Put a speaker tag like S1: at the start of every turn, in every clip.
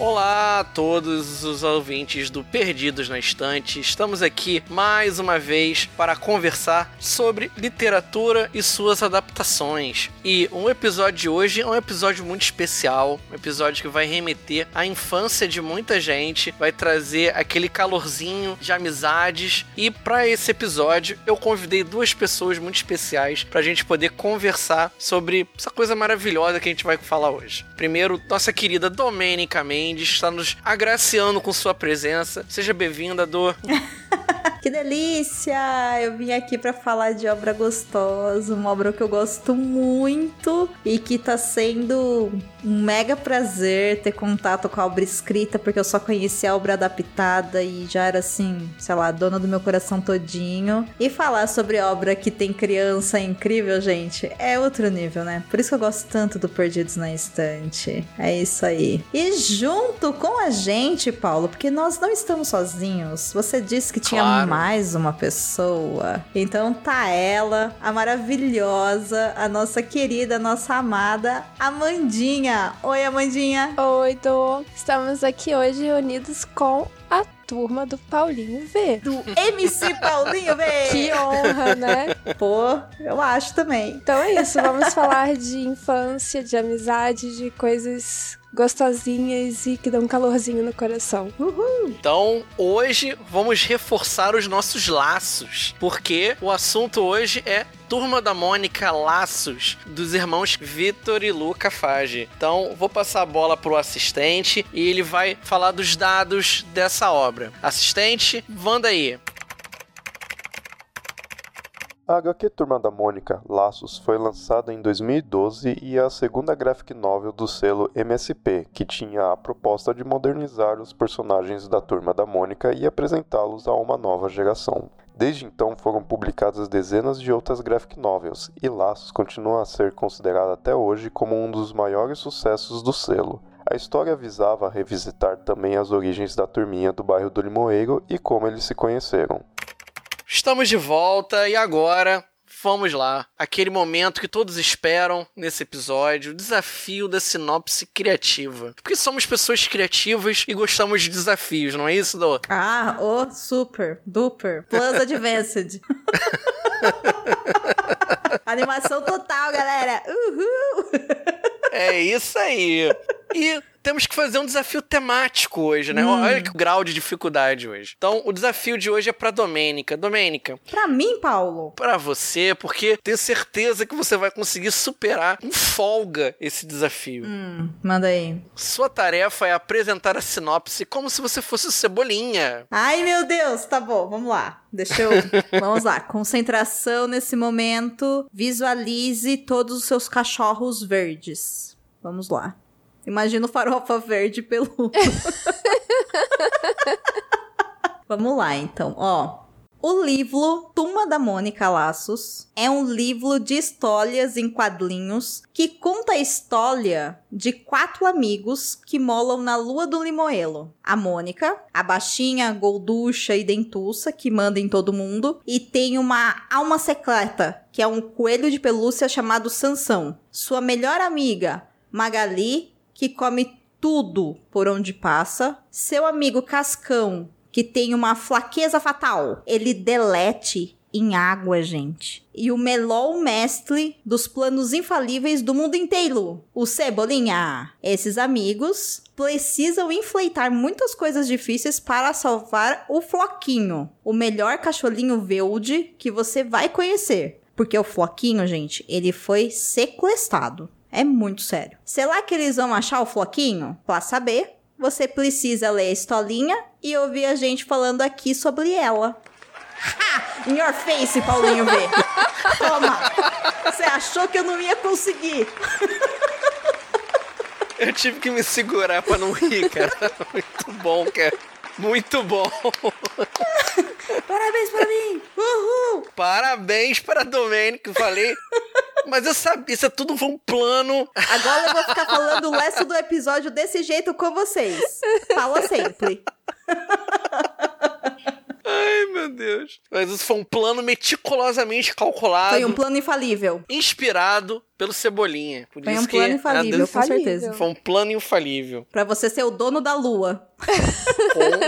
S1: Olá a todos os ouvintes do Perdidos na Estante. Estamos aqui mais uma vez para conversar sobre literatura e suas adaptações. E um episódio de hoje é um episódio muito especial, um episódio que vai remeter à infância de muita gente, vai trazer aquele calorzinho de amizades. E para esse episódio eu convidei duas pessoas muito especiais para a gente poder conversar sobre essa coisa maravilhosa que a gente vai falar hoje. Primeiro, nossa querida Domênica Mendes Mendes está nos agraciando com sua presença. Seja bem-vinda, Dor.
S2: que delícia! Eu vim aqui para falar de obra gostosa, uma obra que eu gosto muito e que tá sendo um mega prazer ter contato com a obra escrita, porque eu só conhecia a obra adaptada e já era assim, sei lá, dona do meu coração todinho. E falar sobre obra que tem criança incrível, gente, é outro nível, né? Por isso que eu gosto tanto do Perdidos na Estante. É isso aí. E junto com a gente, Paulo, porque nós não estamos sozinhos. Você disse que tinha claro. Mais uma pessoa. Então tá ela, a maravilhosa, a nossa querida, a nossa amada Amandinha. Oi, Amandinha.
S3: Oi, Dô. Estamos aqui hoje reunidos com a turma do Paulinho V.
S2: Do MC Paulinho V!
S3: que honra, né?
S2: Pô, eu acho também.
S3: Então é isso, vamos falar de infância, de amizade, de coisas gostosinhas e que dão um calorzinho no coração.
S1: Uhul. Então, hoje vamos reforçar os nossos laços, porque o assunto hoje é Turma da Mônica Laços, dos irmãos Vitor e Luca Fage. Então, vou passar a bola pro assistente e ele vai falar dos dados dessa obra. Assistente, manda aí.
S4: A HQ Turma da Mônica Laços foi lançada em 2012 e é a segunda graphic novel do selo MSP, que tinha a proposta de modernizar os personagens da Turma da Mônica e apresentá-los a uma nova geração. Desde então foram publicadas dezenas de outras graphic novels, e Laços continua a ser considerada até hoje como um dos maiores sucessos do selo. A história visava revisitar também as origens da turminha do bairro do Limoeiro e como eles se conheceram.
S1: Estamos de volta e agora vamos lá. Aquele momento que todos esperam nesse episódio, o desafio da sinopse criativa. Porque somos pessoas criativas e gostamos de desafios, não é isso, Dô?
S2: Ah, oh, super, duper, plus advanced. Animação total, galera. Uhul!
S1: É isso aí. E temos que fazer um desafio temático hoje, né? Hum. Olha que grau de dificuldade hoje. Então, o desafio de hoje é pra Domênica. Domênica.
S2: Pra mim, Paulo?
S1: Pra você, porque tenho certeza que você vai conseguir superar com folga esse desafio.
S2: Hum, manda aí.
S1: Sua tarefa é apresentar a sinopse como se você fosse o Cebolinha.
S2: Ai, meu Deus, tá bom, vamos lá. Deixa eu. vamos lá. Concentração nesse momento. Visualize todos os seus cachorros verdes. Vamos lá. Imagina farofa verde peludo. Vamos lá, então, ó. O livro Turma da Mônica Laços é um livro de histórias em quadrinhos que conta a história de quatro amigos que molam na lua do Limoelo. A Mônica, a baixinha, golducha e dentuça que manda em todo mundo, e tem uma alma secreta, que é um coelho de pelúcia chamado Sansão. Sua melhor amiga, Magali, que come tudo por onde passa. Seu amigo Cascão, que tem uma flaqueza fatal, ele delete em água, gente. E o Melol mestre dos planos infalíveis do mundo inteiro, o Cebolinha. Esses amigos precisam enfleitar muitas coisas difíceis para salvar o Floquinho, o melhor cachorrinho verde que você vai conhecer. Porque o Floquinho, gente, ele foi sequestrado. É muito sério. Será que eles vão achar o floquinho? Pra saber, você precisa ler a historinha e ouvir a gente falando aqui sobre ela. Ha! In your face, Paulinho V. Toma! Você achou que eu não ia conseguir?
S1: Eu tive que me segurar pra não rir, cara. Muito bom, cara. Muito bom.
S2: Parabéns pra mim. Uhul.
S1: Parabéns para Domênico, falei. Mas eu sabia, isso é tudo um plano.
S2: Agora eu vou ficar falando o resto do episódio desse jeito com vocês. Fala sempre.
S1: Ai, meu Deus. Mas isso foi um plano meticulosamente calculado.
S2: Foi um plano infalível.
S1: Inspirado pelo Cebolinha. Por
S2: Foi um plano
S1: que
S2: infalível, com certeza.
S1: Foi um plano infalível.
S2: Pra você ser o dono da lua.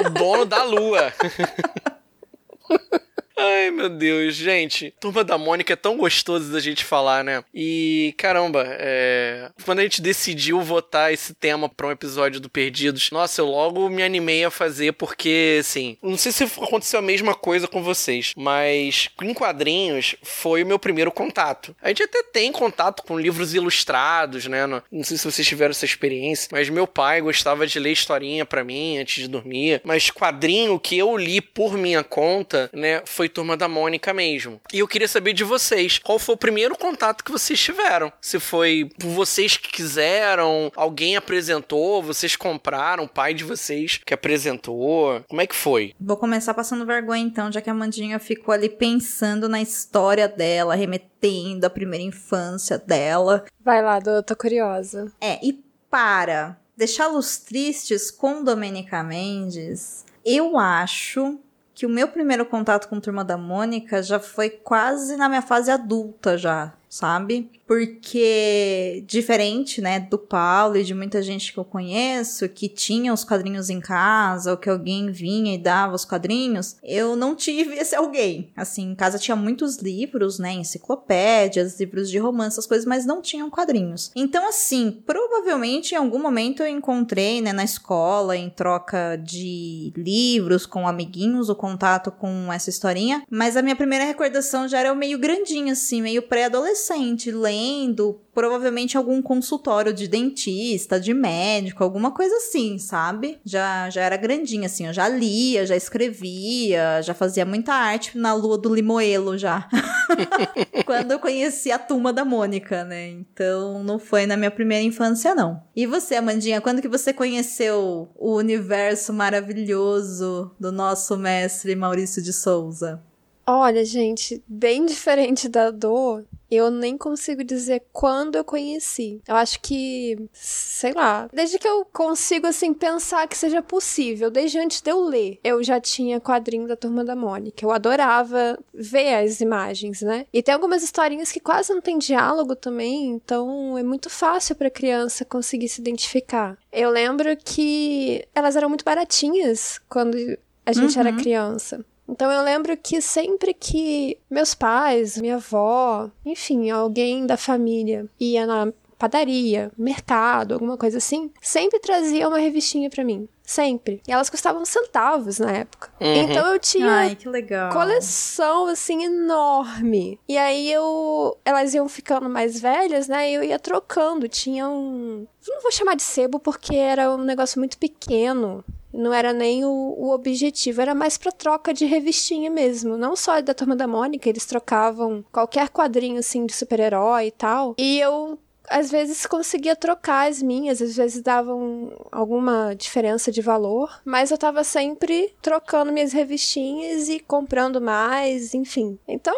S1: O dono da lua. Ai, meu Deus, gente. Turma da Mônica é tão gostoso da gente falar, né? E, caramba, é... quando a gente decidiu votar esse tema pra um episódio do Perdidos, nossa, eu logo me animei a fazer porque, assim, não sei se aconteceu a mesma coisa com vocês, mas em quadrinhos foi o meu primeiro contato. A gente até tem contato com livros ilustrados, né? Não sei se vocês tiveram essa experiência, mas meu pai gostava de ler historinha pra mim antes de dormir. Mas quadrinho que eu li por minha conta, né, foi Turma da Mônica mesmo. E eu queria saber de vocês, qual foi o primeiro contato que vocês tiveram? Se foi por vocês que quiseram, alguém apresentou, vocês compraram, o pai de vocês que apresentou. Como é que foi?
S2: Vou começar passando vergonha então, já que a Mandinha ficou ali pensando na história dela, remetendo à primeira infância dela.
S3: Vai lá, Dô, tô curiosa.
S2: É, e para deixá-los tristes com Domenica Mendes, eu acho que o meu primeiro contato com Turma da Mônica já foi quase na minha fase adulta já, sabe? Porque diferente, né, do Paulo e de muita gente que eu conheço que tinha os quadrinhos em casa ou que alguém vinha e dava os quadrinhos, eu não tive esse alguém. Assim, em casa tinha muitos livros, né, enciclopédias, livros de romance, coisas, mas não tinham quadrinhos. Então, assim, provavelmente em algum momento eu encontrei, né, na escola, em troca de livros com amiguinhos, o contato com essa historinha, mas a minha primeira recordação já era meio grandinho, assim, meio pré-adolescente, lendo, provavelmente algum consultório de dentista, de médico, alguma coisa assim, sabe? Já, já era grandinha, assim, eu já lia, já escrevia, já fazia muita arte na lua do Limoelo já. Quando eu conheci a turma da Mônica, né? Então não foi na minha primeira infância, não. E você, Amandinha, quando que você conheceu o universo maravilhoso do nosso mestre Maurício de Souza?
S3: Olha, gente, bem diferente da dor, eu nem consigo dizer quando eu conheci. Eu acho que, sei lá, desde que eu consigo, assim, pensar que seja possível, desde antes de eu ler, eu já tinha quadrinho da Turma da Mônica. Eu adorava ver as imagens, né? E tem algumas historinhas que quase não tem diálogo também, então é muito fácil pra criança conseguir se identificar. Eu lembro que elas eram muito baratinhas quando a gente era
S2: Uhum.
S3: criança. Então eu lembro que sempre que meus pais, minha avó, enfim, alguém da família ia na padaria, mercado, alguma coisa assim, sempre trazia uma revistinha pra mim. Sempre. E elas custavam centavos na época.
S1: Uhum.
S3: Então eu tinha
S2: Ai, que legal.
S3: coleção, assim, enorme. E aí eu. Elas iam ficando mais velhas, né? E eu ia trocando. Tinha um. eu Não vou chamar de sebo porque era um negócio muito pequeno. Não era nem o, o objetivo, era mais pra troca de revistinha mesmo. Não só da Turma da Mônica, eles trocavam qualquer quadrinho, assim, de super-herói e tal. E eu às vezes conseguia trocar as minhas, às vezes davam alguma diferença de valor, mas eu tava sempre trocando minhas revistinhas e comprando mais, enfim. Então,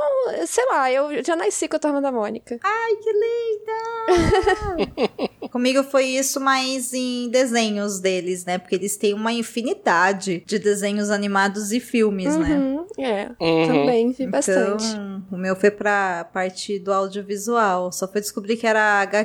S3: sei lá, eu já nasci com a Turma da Mônica.
S2: Ai, que linda! Comigo foi isso, mas em desenhos deles, né? Porque eles têm uma infinidade de desenhos animados e filmes, né?
S3: Uhum, é,
S1: Uhum.
S3: também vi
S2: Então,
S3: bastante.
S2: o meu foi pra parte do audiovisual. Só fui descobrir que era HQ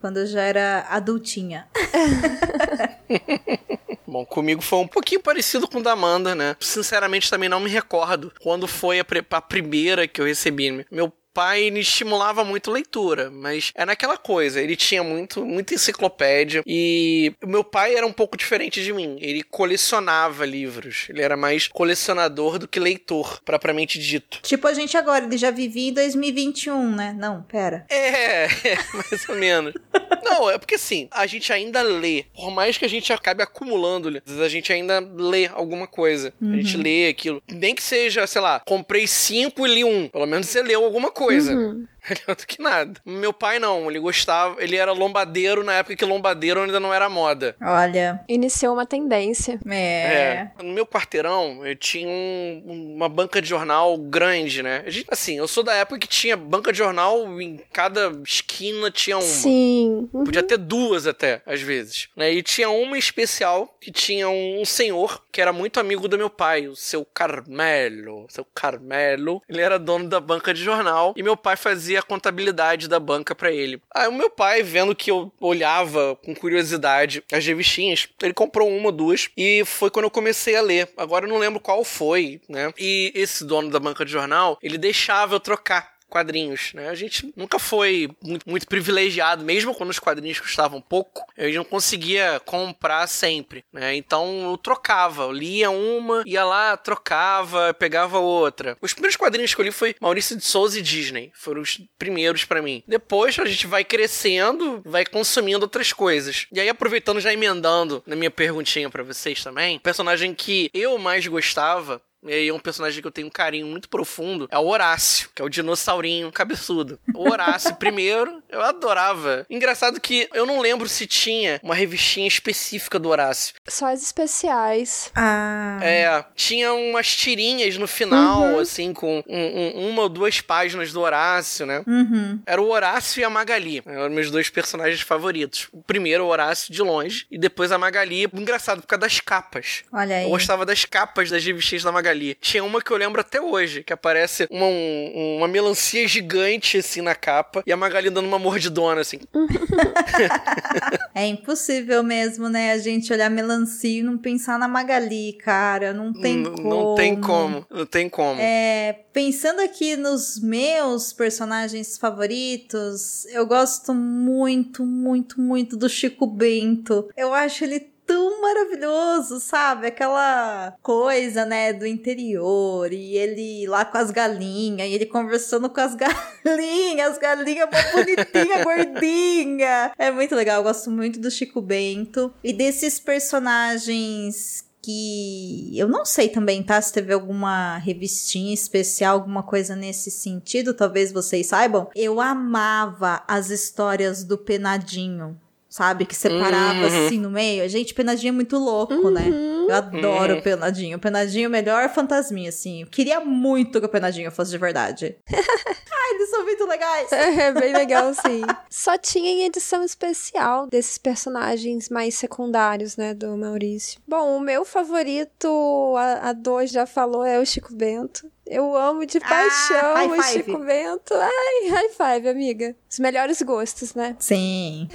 S2: quando eu já era adultinha.
S1: Bom, comigo foi um pouquinho parecido com o da Amanda, né? Sinceramente, também não me recordo quando foi a, a primeira que eu recebi. Meu pai me estimulava muito leitura, mas é naquela coisa, ele tinha muito, muita enciclopédia e o meu pai era um pouco diferente de mim. Ele colecionava livros, ele era mais colecionador do que leitor, propriamente dito.
S2: Tipo a gente agora, ele já vivia em 2021, né? Não, pera.
S1: É, é, mais ou menos. Não, é porque assim, a gente ainda lê. Por mais que a gente acabe acumulando, às vezes a gente ainda lê alguma coisa. A gente lê aquilo. Nem que seja, sei lá, comprei cinco e li um. Pelo menos você leu alguma coisa.
S3: Uhum.
S1: Melhor do que nada. Meu pai não, ele gostava, ele era lombadeiro na época que lombadeiro ainda não era moda.
S2: Olha.
S3: Iniciou uma tendência.
S2: É.
S1: No meu quarteirão, eu tinha um- uma banca de jornal grande, né? A gente- assim, eu sou da época que tinha banca de jornal em cada esquina tinha uma.
S3: Sim. Uhum.
S1: Podia ter duas até, às vezes. Né? E tinha uma especial que tinha um senhor que era muito amigo do meu pai, o seu Carmelo. Seu Carmelo. Ele era dono da banca de jornal e meu pai fazia a contabilidade da banca pra ele. Aí o meu pai, vendo que eu olhava com curiosidade as revistinhas, ele comprou uma ou duas e foi quando eu comecei a ler. Agora eu não lembro qual foi, né? E esse dono da banca de jornal, ele deixava eu trocar quadrinhos, né? A gente nunca foi muito, muito privilegiado, mesmo quando os quadrinhos custavam pouco, eu não conseguia comprar sempre, né? Então eu trocava, eu lia uma, ia lá, trocava, pegava outra. Os primeiros quadrinhos que eu li foi Maurício de Souza e Disney, foram os primeiros pra mim. Depois a gente vai crescendo, vai consumindo outras coisas. E aí aproveitando já emendando na minha perguntinha pra vocês também, personagem que eu mais gostava e aí um personagem que eu tenho um carinho muito profundo é o Horácio, que é o dinossaurinho cabeçudo. O Horácio, primeiro, eu adorava. Engraçado que eu não lembro se tinha uma revistinha específica do Horácio.
S3: Só as especiais.
S2: Ah.
S1: É, tinha umas tirinhas no final, assim, com um- um- uma ou duas páginas do Horácio, né?
S2: Uhum.
S1: Era o Horácio e a Magali. Eram meus dois personagens favoritos. O primeiro, o Horácio, de longe, e depois a Magali. Engraçado, por causa das capas.
S2: Olha aí.
S1: Eu gostava das capas das revistinhas da Magali. Tinha uma que eu lembro até hoje, que aparece uma, um- uma melancia gigante, assim, na capa, e a Magali dando uma mordidona, assim.
S2: É impossível mesmo, né? A gente olhar melancia e não pensar na Magali, cara. Não tem
S1: N-
S2: como.
S1: Não tem como, não tem como.
S2: É, pensando aqui nos meus personagens favoritos, eu gosto muito, muito, muito do Chico Bento. Eu acho ele tão maravilhoso, sabe? Aquela coisa, né, do interior, e ele lá com as galinhas, e ele conversando com as galinhas, as galinhas mó bonitinha, gordinha. É muito legal, eu gosto muito do Chico Bento. E desses personagens que eu não sei também, tá? Se teve alguma revistinha especial, alguma coisa nesse sentido, talvez vocês saibam. Eu amava as histórias do Penadinho. Sabe? Que separava
S1: Uhum.
S2: assim no meio. Gente, Penadinho é muito louco, né?
S3: Uhum.
S2: Eu adoro
S1: Uhum.
S2: Penadinho. O Penadinho é o melhor fantasminha, assim. Eu queria muito que o Penadinho fosse de verdade. Ai, eles são muito legais.
S3: É bem legal, sim. Só tinha em edição especial desses personagens mais secundários, né, do Maurício. Bom, o meu favorito, a, a Dor já falou, é o Chico Bento. Eu amo de
S2: Ah,
S3: paixão
S2: high
S3: o. Chico Bento. Ai, high five, amiga. Os melhores gostos, né?
S2: Sim.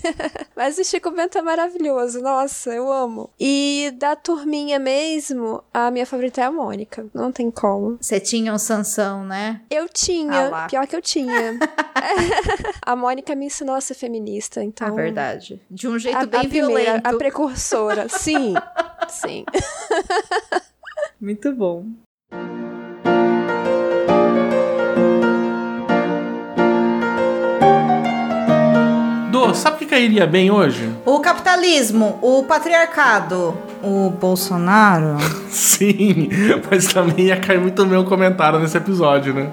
S3: Mas o Chico Bento é maravilhoso, nossa, eu amo. E da turminha mesmo, a minha favorita é a Mônica. Não tem como.
S2: Você tinha um Sansão, né?
S3: Eu
S2: Ah
S3: tinha,
S2: lá.
S3: pior que eu tinha. a Mônica me ensinou a ser feminista, então.
S2: É verdade. De um jeito
S3: A,
S2: bem
S3: a primeira,
S2: violento.
S3: a precursora. Sim, sim.
S2: Muito bom.
S5: Cairia bem hoje?
S2: O capitalismo, o patriarcado, o Bolsonaro.
S5: Sim, mas também ia cair muito o comentário nesse episódio, né?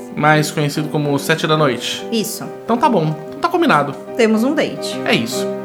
S5: Mais conhecido como 7 da noite.
S2: Isso.
S5: Então tá bom, então tá combinado.
S2: Temos um date.
S5: É isso.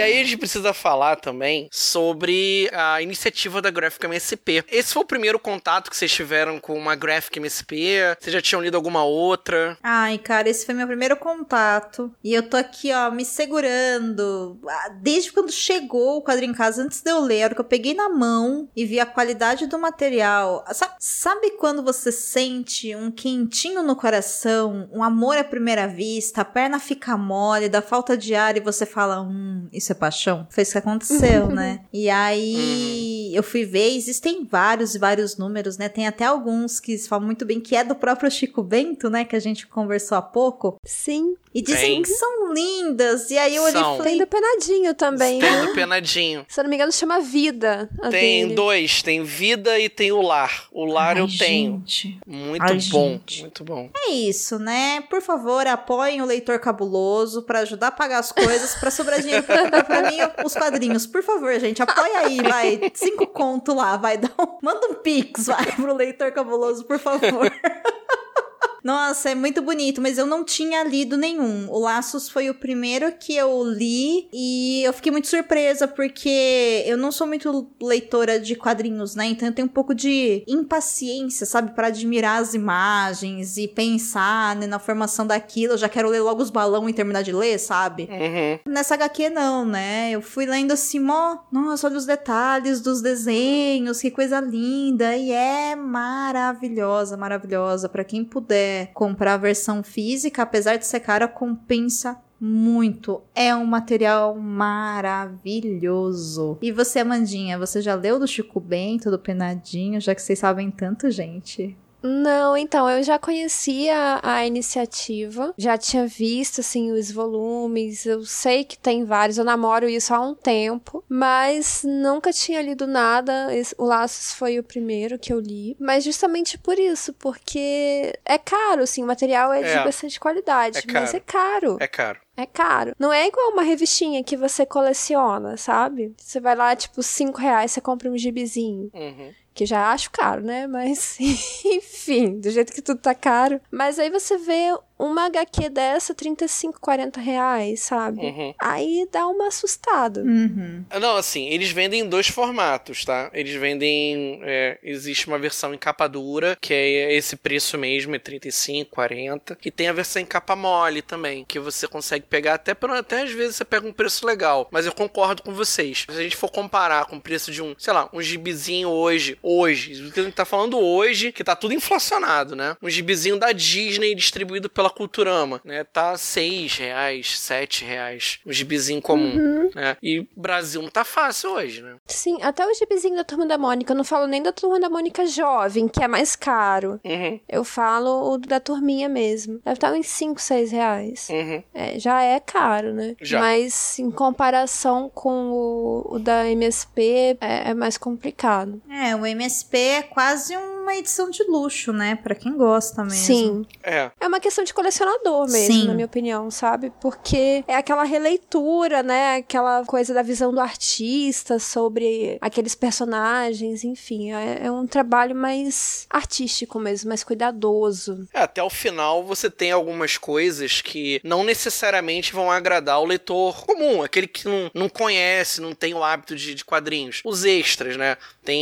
S1: E aí a gente precisa falar também sobre a iniciativa da Graphic MSP. Esse foi o primeiro contato que vocês tiveram com uma Graphic MSP? Vocês já tinham lido alguma outra?
S2: Ai, cara, esse foi meu primeiro contato. E eu tô aqui, ó, me segurando. Ah, Desde quando chegou o quadrinho em casa, antes de eu ler, a hora que eu peguei na mão e vi a qualidade do material. Sabe, sabe quando você sente um quentinho no coração, um amor à primeira vista, a perna fica mole, dá falta de ar e você fala, hum, isso é paixão? Foi isso que aconteceu, né? E aí eu fui ver, existem vários e vários números, né? Tem até alguns que falam muito bem que é do próprio Chico Bento, né? Que a gente conversou há pouco.
S3: Sim.
S2: E dizem
S1: Tem.
S2: que são lindas. E aí eu olhei
S1: São.
S2: e
S3: Tem
S2: falei,
S3: do Penadinho também.
S1: Tem do penadinho.
S3: Se eu não me engano, chama Vida.
S1: Tem
S3: dele.
S1: dois, tem vida e tem o lar. O lar
S2: Ai,
S1: eu tenho.
S2: gente.
S1: Muito
S2: Ai,
S1: bom,
S2: gente.
S1: muito bom.
S2: É isso, né? Por favor, apoiem o Leitor Cabuloso pra ajudar a pagar as coisas, pra sobrar dinheiro pra comprar pra mim os quadrinhos. Por favor, gente, apoia aí, vai. Cinco conto lá, vai. Dá um... Manda um pix, vai, pro Leitor Cabuloso, por favor. Nossa, é muito bonito, mas eu não tinha lido nenhum. O Laços foi o primeiro que eu li e eu fiquei muito surpresa porque eu não sou muito leitora de quadrinhos, né? Então eu tenho um pouco de impaciência, sabe, Pra admirar as imagens e pensar né, na formação daquilo. Eu já quero ler logo os balão e terminar de ler, sabe?
S1: Uhum.
S2: Nessa HQ não, né? Eu fui lendo assim, mó, nossa, olha os detalhes dos desenhos, que coisa linda. E é maravilhosa, maravilhosa. Pra quem puder comprar a versão física, apesar de ser cara, compensa muito. É um material maravilhoso. E você, Amandinha, você já leu do Chico Bento, do Penadinho, já que vocês sabem tanto, gente?
S3: Não, então, eu já conhecia a iniciativa, já tinha visto, assim, os volumes, eu sei que tem vários, eu namoro isso há um tempo, mas nunca tinha lido nada, esse- o Laços foi o primeiro que eu li, mas justamente por isso, porque é caro, assim, o material é,
S1: É.
S3: de bastante qualidade,
S1: É
S3: mas é caro.
S1: É caro.
S3: É caro. Não é igual uma revistinha que você coleciona, sabe? Você vai lá, tipo, cinco reais, você compra um gibizinho
S1: Uhum.
S3: Que já acho caro, né? Mas, enfim, do jeito que tudo tá caro. Mas aí você vê uma HQ dessa, 35, 40 reais, sabe?
S1: Uhum.
S3: Aí dá uma assustada.
S2: Uhum.
S1: Não, assim, eles vendem em dois formatos, tá? Eles vendem. é, existe uma versão em capa dura, que é esse preço mesmo, é 35, 40. E tem a versão em capa mole também, que você consegue pegar até por, até às vezes você pega um preço legal. Mas eu concordo com vocês. Se a gente for comparar com o preço de um, sei lá, um gibizinho hoje, hoje, o que a gente tá falando hoje, que tá tudo inflacionado, né? Um gibizinho da Disney distribuído pela Culturama, né? Tá 6 reais, 7 reais. Um gibizinho comum, né? E o Brasil não tá fácil hoje, né?
S3: Sim, até o gibizinho da Turma da Mônica. Eu não falo nem da Turma da Mônica jovem, que é mais caro.
S1: Uhum,
S3: Eu falo o da turminha mesmo. Deve estar uns 5, 6 reais.
S1: uhum.
S3: É, já é caro, né?
S1: Já.
S3: Mas em comparação com o, o da MSP, é, é mais complicado.
S2: É, o MSP é quase uma edição de luxo, né? Pra quem gosta mesmo.
S3: Sim.
S1: É.
S3: É uma questão de colecionador mesmo,
S2: Sim.
S3: na minha opinião, sabe? Porque é aquela releitura, né? Aquela coisa da visão do artista sobre aqueles personagens, enfim. É, é um trabalho mais artístico mesmo, mais cuidadoso.
S1: É, até o final você tem algumas coisas que não necessariamente vão agradar o leitor comum, aquele que não, não conhece, não tem o hábito de, de quadrinhos. Os extras, né? Tem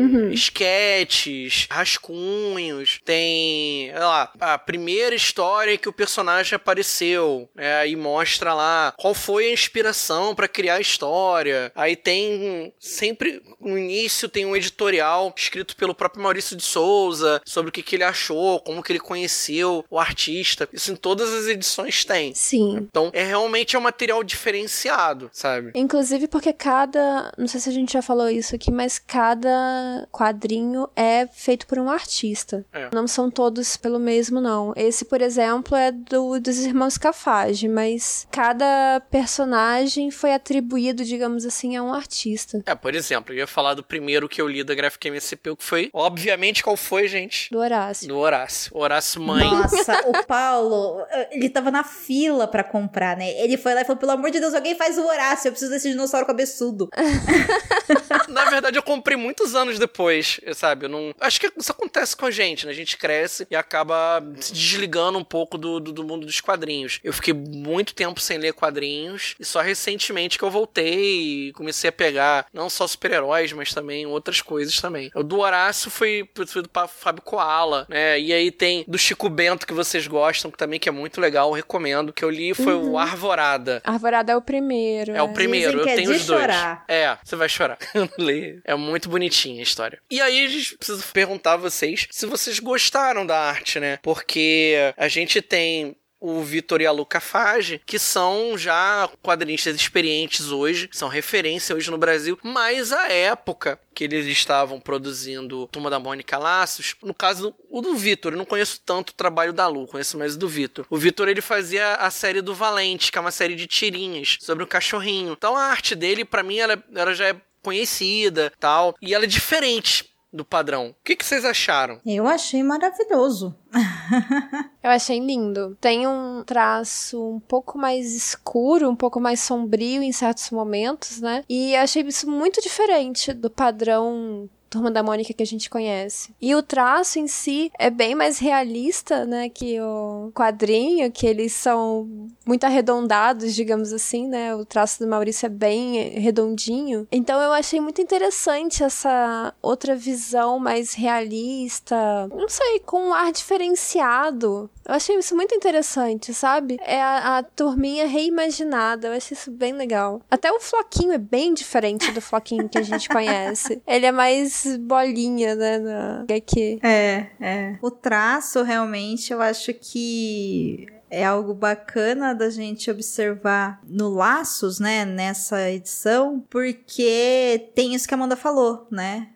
S3: Uhum.
S1: esquetes, rascunhos, tem, sei lá, a primeira história que o personagem apareceu, né? E mostra lá qual foi a inspiração pra criar a história. Aí tem sempre no início tem um editorial escrito pelo próprio Maurício de Souza sobre o que, que ele achou, como que ele conheceu o artista. Isso em todas as edições tem.
S3: Sim.
S1: Então, é realmente é um material diferenciado, sabe?
S3: Inclusive porque cada. Não sei se a gente já falou isso aqui, mas cada quadrinho é feito por um artista.
S1: É.
S3: Não são todos pelo mesmo, não. Esse, por exemplo, é do, dos irmãos Cafage, mas cada personagem foi atribuído, digamos assim, a um artista.
S1: É, por exemplo, eu ia falar do primeiro que eu li da Graphic MCP, que foi, obviamente, qual foi, gente?
S3: Do Horácio.
S1: Do Horácio. Horácio Mãe.
S2: Nossa, o Paulo, ele tava na fila pra comprar, né? Ele foi lá e falou: pelo amor de Deus, alguém faz o Horácio, eu preciso desse dinossauro cabeçudo.
S1: Na verdade, eu comprei muitos anos depois, sabe? Eu não. Acho que isso acontece com a gente, né? A gente cresce e acaba se desligando um pouco do, do, do mundo dos quadrinhos. Eu fiquei muito tempo sem ler quadrinhos e só recentemente que eu voltei e comecei a pegar não só super-heróis, mas também outras coisas também. O do Horácio foi, foi do Fábio Koala, né? E aí tem do Chico Bento que vocês gostam, que também que é muito legal, recomendo. Que eu li foi o Arvorada.
S3: Arvorada é o primeiro.
S1: É o primeiro,
S2: Dizem que
S1: eu
S2: é
S1: tenho os dois.
S2: chorar.
S1: É, você vai chorar. Leio. É muito bonitinha a história. E aí a gente precisa perguntar a vocês se vocês gostaram da arte, né? Porque a gente tem o Vitor e a Luca Fage, que são já quadrinistas experientes hoje, são referência hoje no Brasil, mas a época que eles estavam produzindo Turma da Mônica Laços, no caso o do Vitor, eu não conheço tanto o trabalho da Lu, conheço mais o do Vitor. O Vitor ele fazia a série do Valente, que é uma série de tirinhas sobre o cachorrinho. Então a arte dele, para mim, ela, ela já é conhecida, tal, e ela é diferente do padrão. O que, que vocês acharam?
S2: Eu achei maravilhoso.
S3: Eu achei lindo. Tem um traço um pouco mais escuro, um pouco mais sombrio em certos momentos, né? E achei isso muito diferente do padrão Turma da Mônica que a gente conhece. E o traço em si é bem mais realista, né, que o quadrinho, que eles são muito arredondados, digamos assim, né? O traço do Maurício é bem redondinho. Então eu achei muito interessante essa outra visão mais realista, não sei, com um ar diferenciado. Eu achei isso muito interessante, sabe? É a, a turminha reimaginada. Eu achei isso bem legal. Até o Floquinho é bem diferente do Floquinho que a gente conhece. Ele é mais bolinha, né, na HQ.
S2: É, é. O traço, realmente, eu acho que é algo bacana da gente observar no Laços, né, nessa edição, porque tem isso que a Amanda falou, né?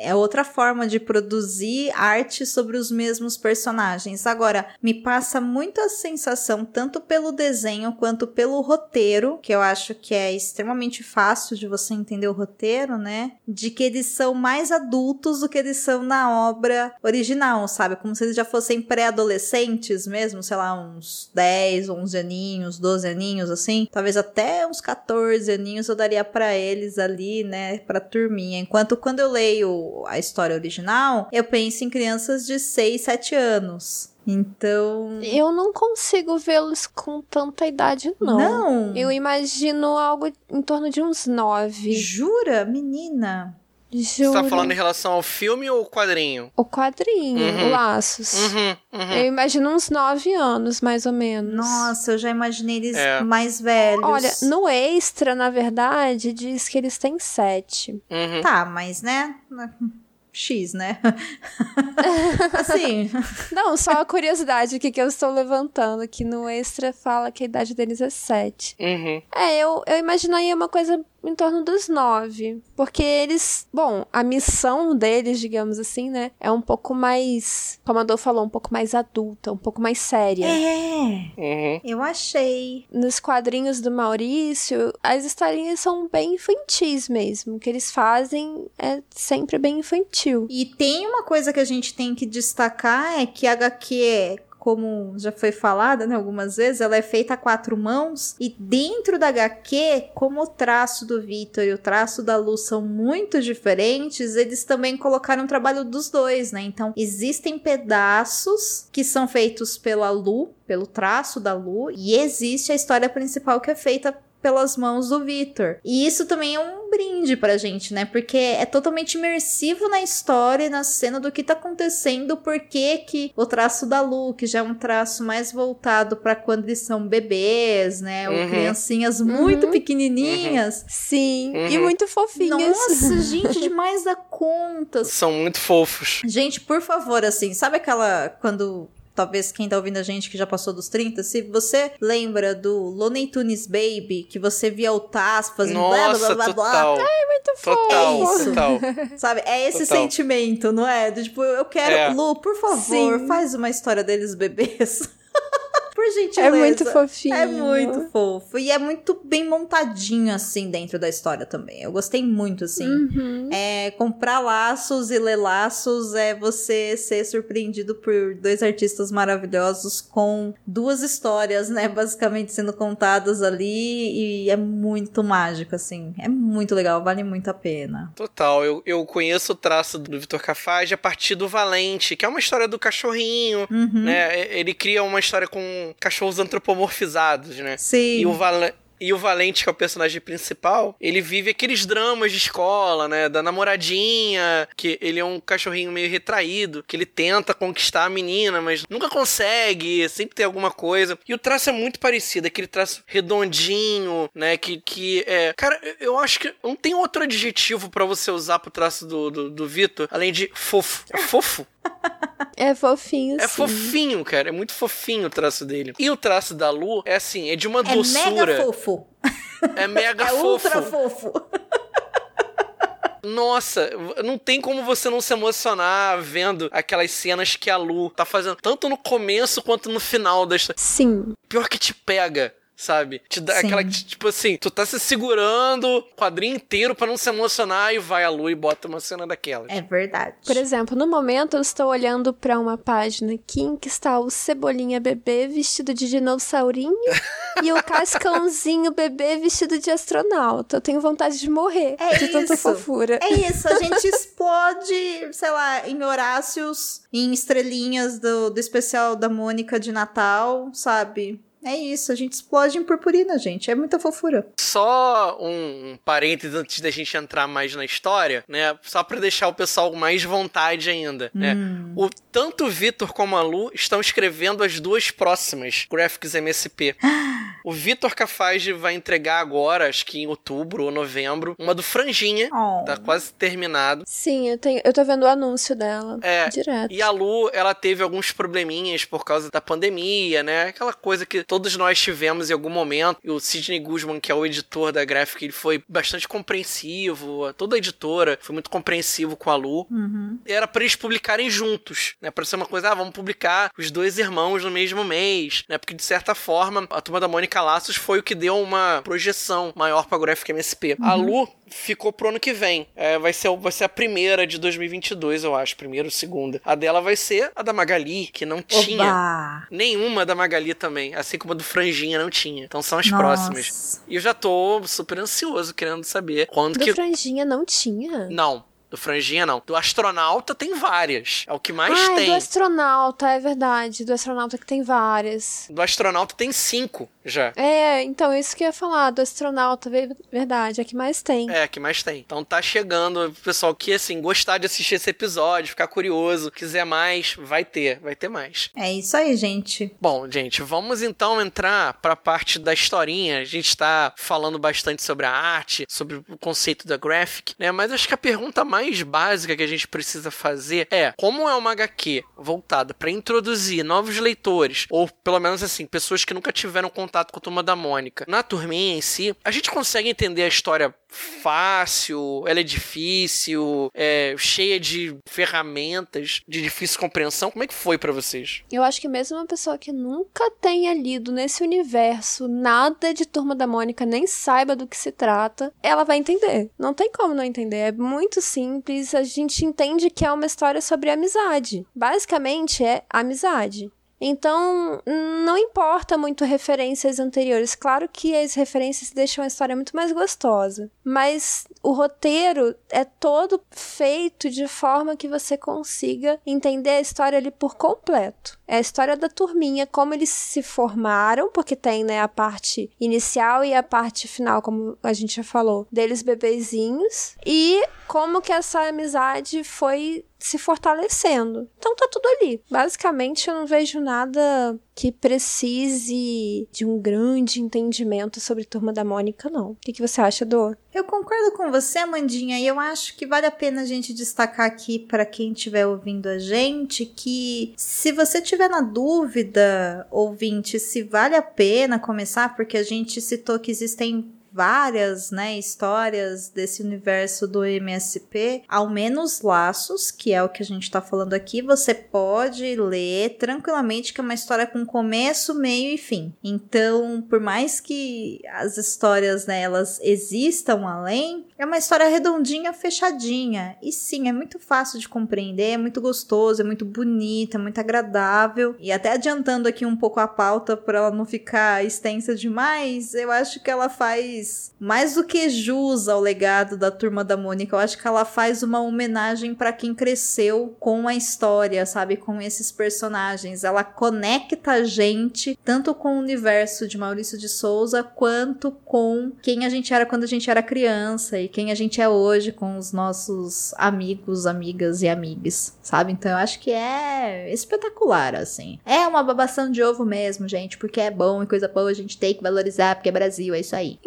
S2: É outra forma de produzir arte sobre os mesmos personagens. Agora, me passa muita sensação, tanto pelo desenho quanto pelo roteiro, que eu acho que é extremamente fácil de você entender o roteiro, né? De que eles são mais adultos do que eles são na obra original, sabe? Como se eles já fossem pré-adolescentes mesmo, sei lá, uns 10, 11 aninhos, 12 aninhos, assim. Talvez até uns 14 aninhos eu daria para eles ali, né? Pra turminha. Enquanto quando eu leio a história original, eu penso em crianças de 6, 7 anos. Então.
S3: Eu não consigo vê-los com tanta idade, não.
S2: Não.
S3: Eu imagino algo em torno de uns 9.
S2: Jura, menina?
S3: Juro.
S1: Você tá falando em relação ao filme ou ao quadrinho?
S3: O quadrinho,
S1: Uhum.
S3: o Laços.
S1: Uhum, uhum.
S3: Eu imagino uns 9 anos, mais ou menos.
S2: Nossa, eu já imaginei eles
S1: É.
S2: mais velhos.
S3: Olha, no extra, na verdade, diz que eles têm 7.
S1: Uhum.
S2: Tá, mas né? X, né? assim,
S3: Não, só a curiosidade aqui que eu estou levantando, que no extra fala que a idade deles é 7.
S1: Uhum.
S3: É, eu, eu imaginaria uma coisa em torno dos nove. Porque eles. Bom, a missão deles, digamos assim, né? É um pouco mais. Como a Dor falou, um pouco mais adulta, um pouco mais séria.
S2: é,
S1: Uhum.
S2: eu achei.
S3: Nos quadrinhos do Maurício, as historinhas são bem infantis mesmo. O que eles fazem é sempre bem infantil.
S2: E tem uma coisa que a gente tem que destacar é que a HQ como já foi falada né, algumas vezes, ela é feita a quatro mãos e dentro da HQ, como o traço do Victor e o traço da Lu são muito diferentes, eles também colocaram o trabalho dos dois, né? Então, existem pedaços que são feitos pela Lu, pelo traço da Lu, e existe a história principal que é feita pelas mãos do Victor. E isso também é um brinde pra gente, né? Porque é totalmente imersivo na história e na cena do que tá acontecendo, porque que o traço da Lu, que já é um traço mais voltado para quando eles são bebês, né? Ou
S1: Uhum.
S2: criancinhas muito
S3: Uhum.
S2: pequenininhas.
S3: Sim, e
S1: Uhum.
S3: muito fofinhas.
S2: Nossa, gente, demais da conta.
S1: São muito fofos.
S2: Gente, por favor, assim, sabe aquela quando talvez quem tá ouvindo a gente que já passou dos 30, se você lembra do Looney Tunes Baby, que você via o Taz fazendo blá blá
S1: Nossa,
S2: blá blá blá,
S1: total.
S3: muito
S1: Total,
S2: É isso.
S1: total.
S2: sabe? É esse
S1: Total.
S2: sentimento, não é? Do tipo, eu quero,
S1: É.
S2: Lu, por favor,
S3: Sim.
S2: faz uma história deles bebês. por gentileza.
S3: É muito fofinho.
S2: É muito fofo. E é muito bem montadinho, assim, dentro da história também. Eu gostei muito, assim.
S3: Uhum.
S2: É, comprar laços e ler laços é você ser surpreendido por dois artistas maravilhosos com duas histórias, né? Basicamente sendo contadas ali e é muito mágico, assim. É muito legal, vale muito a pena.
S1: Total, eu, eu conheço o traço do Vitor Cafage a partir do Valente, que é uma história do cachorrinho,
S2: Uhum.
S1: né? Ele cria uma história com cachorros antropomorfizados, né?
S2: Sim.
S1: E o, Val... e o Valente, que é o personagem principal, ele vive aqueles dramas de escola, né? Da namoradinha, que ele é um cachorrinho meio retraído, que ele tenta conquistar a menina, mas nunca consegue, sempre tem alguma coisa. E o traço é muito parecido, aquele traço redondinho, né? Que, que é. Cara, eu acho que não tem outro adjetivo pra você usar pro traço do, do, do Vitor, além de fofo. É fofo.
S3: É fofinho,
S1: É
S3: sim.
S1: fofinho, cara. É muito fofinho o traço dele. E o traço da Lu é assim, é de uma
S2: É
S1: doçura.
S2: mega fofo.
S1: É mega
S2: É
S1: fofo.
S2: ultra fofo.
S1: Nossa, não tem como você não se emocionar vendo aquelas cenas que a Lu tá fazendo, tanto no começo quanto no final da história.
S3: Sim.
S1: Pior que te pega. Sabe? Te dá
S2: Sim.
S1: aquela, que, tipo assim, tu tá se segurando o quadrinho inteiro pra não se emocionar e vai a Lu e bota uma cena daquelas.
S2: É verdade.
S3: Por exemplo, no momento eu estou olhando pra uma página aqui em que está o Cebolinha bebê vestido de dinossaurinho e o Cascãozinho bebê vestido de astronauta. Eu tenho vontade de morrer
S2: É
S3: de tanta fofura.
S2: É isso, a gente explode, sei lá, em Horácios, em estrelinhas do, do especial da Mônica de Natal, sabe? É isso, a gente explode em purpurina, gente. É muita fofura.
S1: Só um, um parênteses antes da gente entrar mais na história, né? Só pra deixar o pessoal mais vontade ainda, né? O, tanto o Vitor como a Lu estão escrevendo as duas próximas Graphics MSP. o Vitor Cafage vai entregar agora, acho que em outubro ou novembro, uma do Franjinha.
S2: Oh.
S1: Tá quase terminado.
S3: Sim, eu, tenho, eu tô vendo o anúncio dela.
S1: É,
S3: Direto.
S1: E a Lu, ela teve alguns probleminhas por causa da pandemia, né? Aquela coisa que todos nós tivemos em algum momento. E o Sidney Guzman, que é o editor da Graphic, ele foi bastante compreensivo. Toda a editora foi muito compreensivo com a Lu. Era pra eles publicarem juntos, né? Pra ser uma coisa, ah, vamos publicar os dois irmãos no mesmo mês, né? Porque de certa forma, a turma da Mônica Laços foi o que deu uma projeção maior pra Graphic MSP. A Lu ficou pro ano que vem. É, vai, ser, vai ser a primeira de 2022, eu acho. Primeira ou segunda. A dela vai ser a da Magali, que não tinha.
S2: Oba!
S1: Nenhuma da Magali também. Assim como a do Franjinha não tinha. Então são as
S2: Nossa.
S1: próximas. E eu já tô super ansioso querendo saber quando
S3: Do
S1: que.
S3: Franjinha não tinha.
S1: Não. Do Franjinha, não. Do astronauta tem várias. É o que mais
S3: é
S1: tem.
S3: do astronauta, é verdade. Do astronauta que tem várias.
S1: Do astronauta tem cinco já.
S3: É, então, isso que eu ia falar, do astronauta, ve- verdade, é que mais tem.
S1: É, que mais tem. Então tá chegando, o pessoal que, assim, gostar de assistir esse episódio, ficar curioso, quiser mais, vai ter, vai ter mais.
S2: É isso aí, gente.
S1: Bom, gente, vamos então entrar pra parte da historinha. A gente tá falando bastante sobre a arte, sobre o conceito da graphic, né? Mas acho que a pergunta mais básica que a gente precisa fazer é: como é uma HQ voltada pra introduzir novos leitores, ou pelo menos assim, pessoas que nunca tiveram contato com a turma da Mônica, na turminha em si, a gente consegue entender a história fácil, ela é difícil, é cheia de ferramentas de difícil compreensão. Como é que foi pra vocês?
S3: Eu acho que mesmo uma pessoa que nunca tenha lido nesse universo nada de Turma da Mônica, nem saiba do que se trata, ela vai entender. Não tem como não entender. É muito simples. A gente entende que é uma história sobre amizade. Basicamente é amizade. Então, não importa muito referências anteriores. Claro que as referências deixam a história muito mais gostosa. Mas o roteiro é todo feito de forma que você consiga entender a história ali por completo. É a história da turminha, como eles se formaram, porque tem né, a parte inicial e a parte final, como a gente já falou, deles bebezinhos, e como que essa amizade foi se fortalecendo. Então tá tudo ali. Basicamente, eu não vejo nada que precise de um grande entendimento sobre Turma da Mônica, não. O que, que você acha, Dô?
S2: Eu concordo com você, Amandinha, e eu acho que vale a pena a gente destacar aqui para quem estiver ouvindo a gente que se você tiver na dúvida, ouvinte, se vale a pena começar, porque a gente citou que existem várias, né, histórias desse universo do MSP, ao menos laços, que é o que a gente tá falando aqui, você pode ler tranquilamente que é uma história com começo, meio e fim. Então, por mais que as histórias, né, elas existam além, é uma história redondinha, fechadinha. E sim, é muito fácil de compreender, é muito gostoso, é muito bonita, é muito agradável. E até adiantando aqui um pouco a pauta para ela não ficar extensa demais, eu acho que ela faz mais do que jus ao legado da turma da Mônica. Eu acho que ela faz uma homenagem para quem cresceu com a história, sabe, com esses personagens. Ela conecta a gente tanto com o universo de Maurício de Souza quanto com quem a gente era quando a gente era criança e quem a gente é hoje com os nossos amigos, amigas e amigues, sabe? Então eu acho que é espetacular assim. É uma babação de ovo mesmo, gente, porque é bom e coisa boa a gente tem que valorizar, porque é Brasil, é isso aí.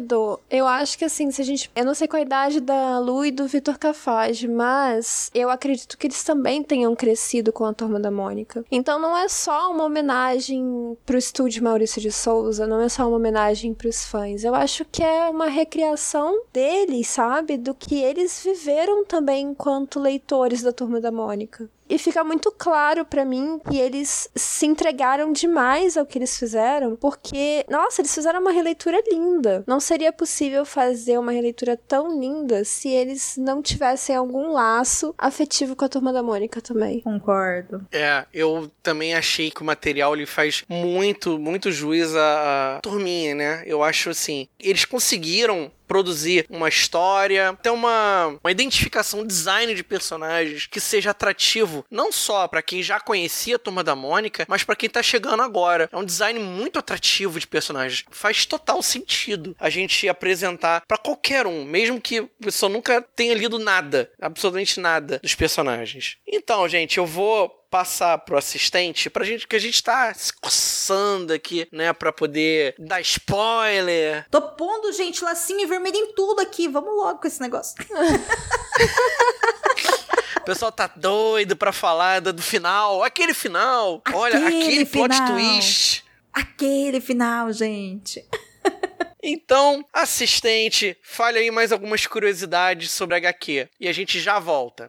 S3: Do, eu acho que assim, se a gente. Eu não sei qual a idade da Lu e do Vitor Cafage, mas eu acredito que eles também tenham crescido com a turma da Mônica. Então não é só uma homenagem pro estúdio Maurício de Souza, não é só uma homenagem pros fãs. Eu acho que é uma recriação deles, sabe? Do que eles viveram também enquanto leitores da turma da Mônica. E fica muito claro para mim que eles se entregaram demais ao que eles fizeram, porque, nossa, eles fizeram uma releitura linda. Não seria possível fazer uma releitura tão linda se eles não tivessem algum laço afetivo com a turma da Mônica também.
S2: Concordo.
S1: É, eu também achei que o material ele faz muito, muito juiz à, à turminha, né? Eu acho assim, eles conseguiram produzir uma história, ter uma, uma identificação, um design de personagens que seja atrativo, não só para quem já conhecia a Turma da Mônica, mas para quem tá chegando agora. É um design muito atrativo de personagens. Faz total sentido a gente apresentar para qualquer um, mesmo que a pessoa nunca tenha lido nada, absolutamente nada dos personagens. Então, gente, eu vou passar pro assistente pra gente que a gente tá se coçando aqui, né, para poder dar spoiler.
S2: Tô pondo, gente, lacinho vermelho em tudo aqui. Vamos logo com esse negócio.
S1: O pessoal tá doido pra falar do final, aquele final. Olha,
S2: Aquele
S1: aquele plot
S2: final.
S1: twist.
S2: Aquele final, gente.
S1: Então, assistente, fale aí mais algumas curiosidades sobre a HQ e a gente já volta.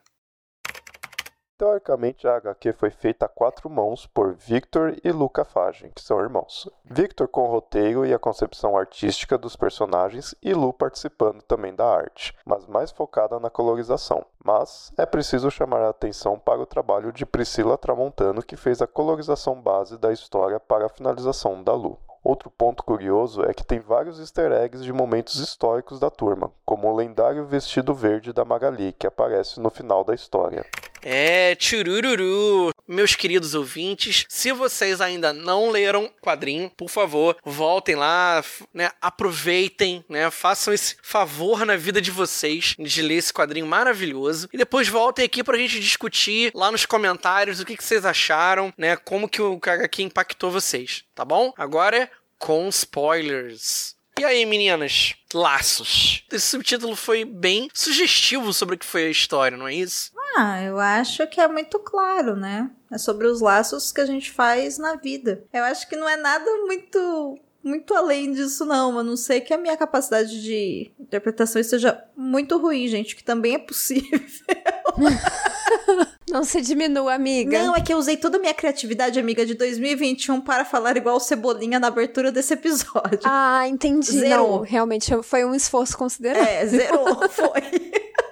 S4: Teoricamente, a HQ foi feita a quatro mãos por Victor e Luca Fagem, que são irmãos. Victor com o roteiro e a concepção artística dos personagens e Lu participando também da arte, mas mais focada na colorização. Mas é preciso chamar a atenção para o trabalho de Priscila Tramontano, que fez a colorização base da história para a finalização da Lu. Outro ponto curioso é que tem vários easter eggs de momentos históricos da turma, como o lendário vestido verde da Magali, que aparece no final da história.
S1: É, tchurururu. Meus queridos ouvintes, se vocês ainda não leram o quadrinho, por favor, voltem lá, né, aproveitem, né, façam esse favor na vida de vocês de ler esse quadrinho maravilhoso e depois voltem aqui pra gente discutir lá nos comentários o que, que vocês acharam, né, como que o HQ impactou vocês, tá bom? Agora é com spoilers. E aí, meninas? Laços. Esse subtítulo foi bem sugestivo sobre o que foi a história, não é isso?
S2: Ah, eu acho que é muito claro, né? É sobre os laços que a gente faz na vida. Eu acho que não é nada muito muito além disso não, a não ser que a minha capacidade de interpretação esteja muito ruim, gente, que também é possível.
S3: Não se diminua, amiga.
S2: Não, é que eu usei toda a minha criatividade, amiga, de 2021 para falar igual Cebolinha na abertura desse episódio.
S3: Ah, entendi.
S2: Zerou.
S3: Não, realmente foi um esforço considerável.
S2: É, zerou, foi.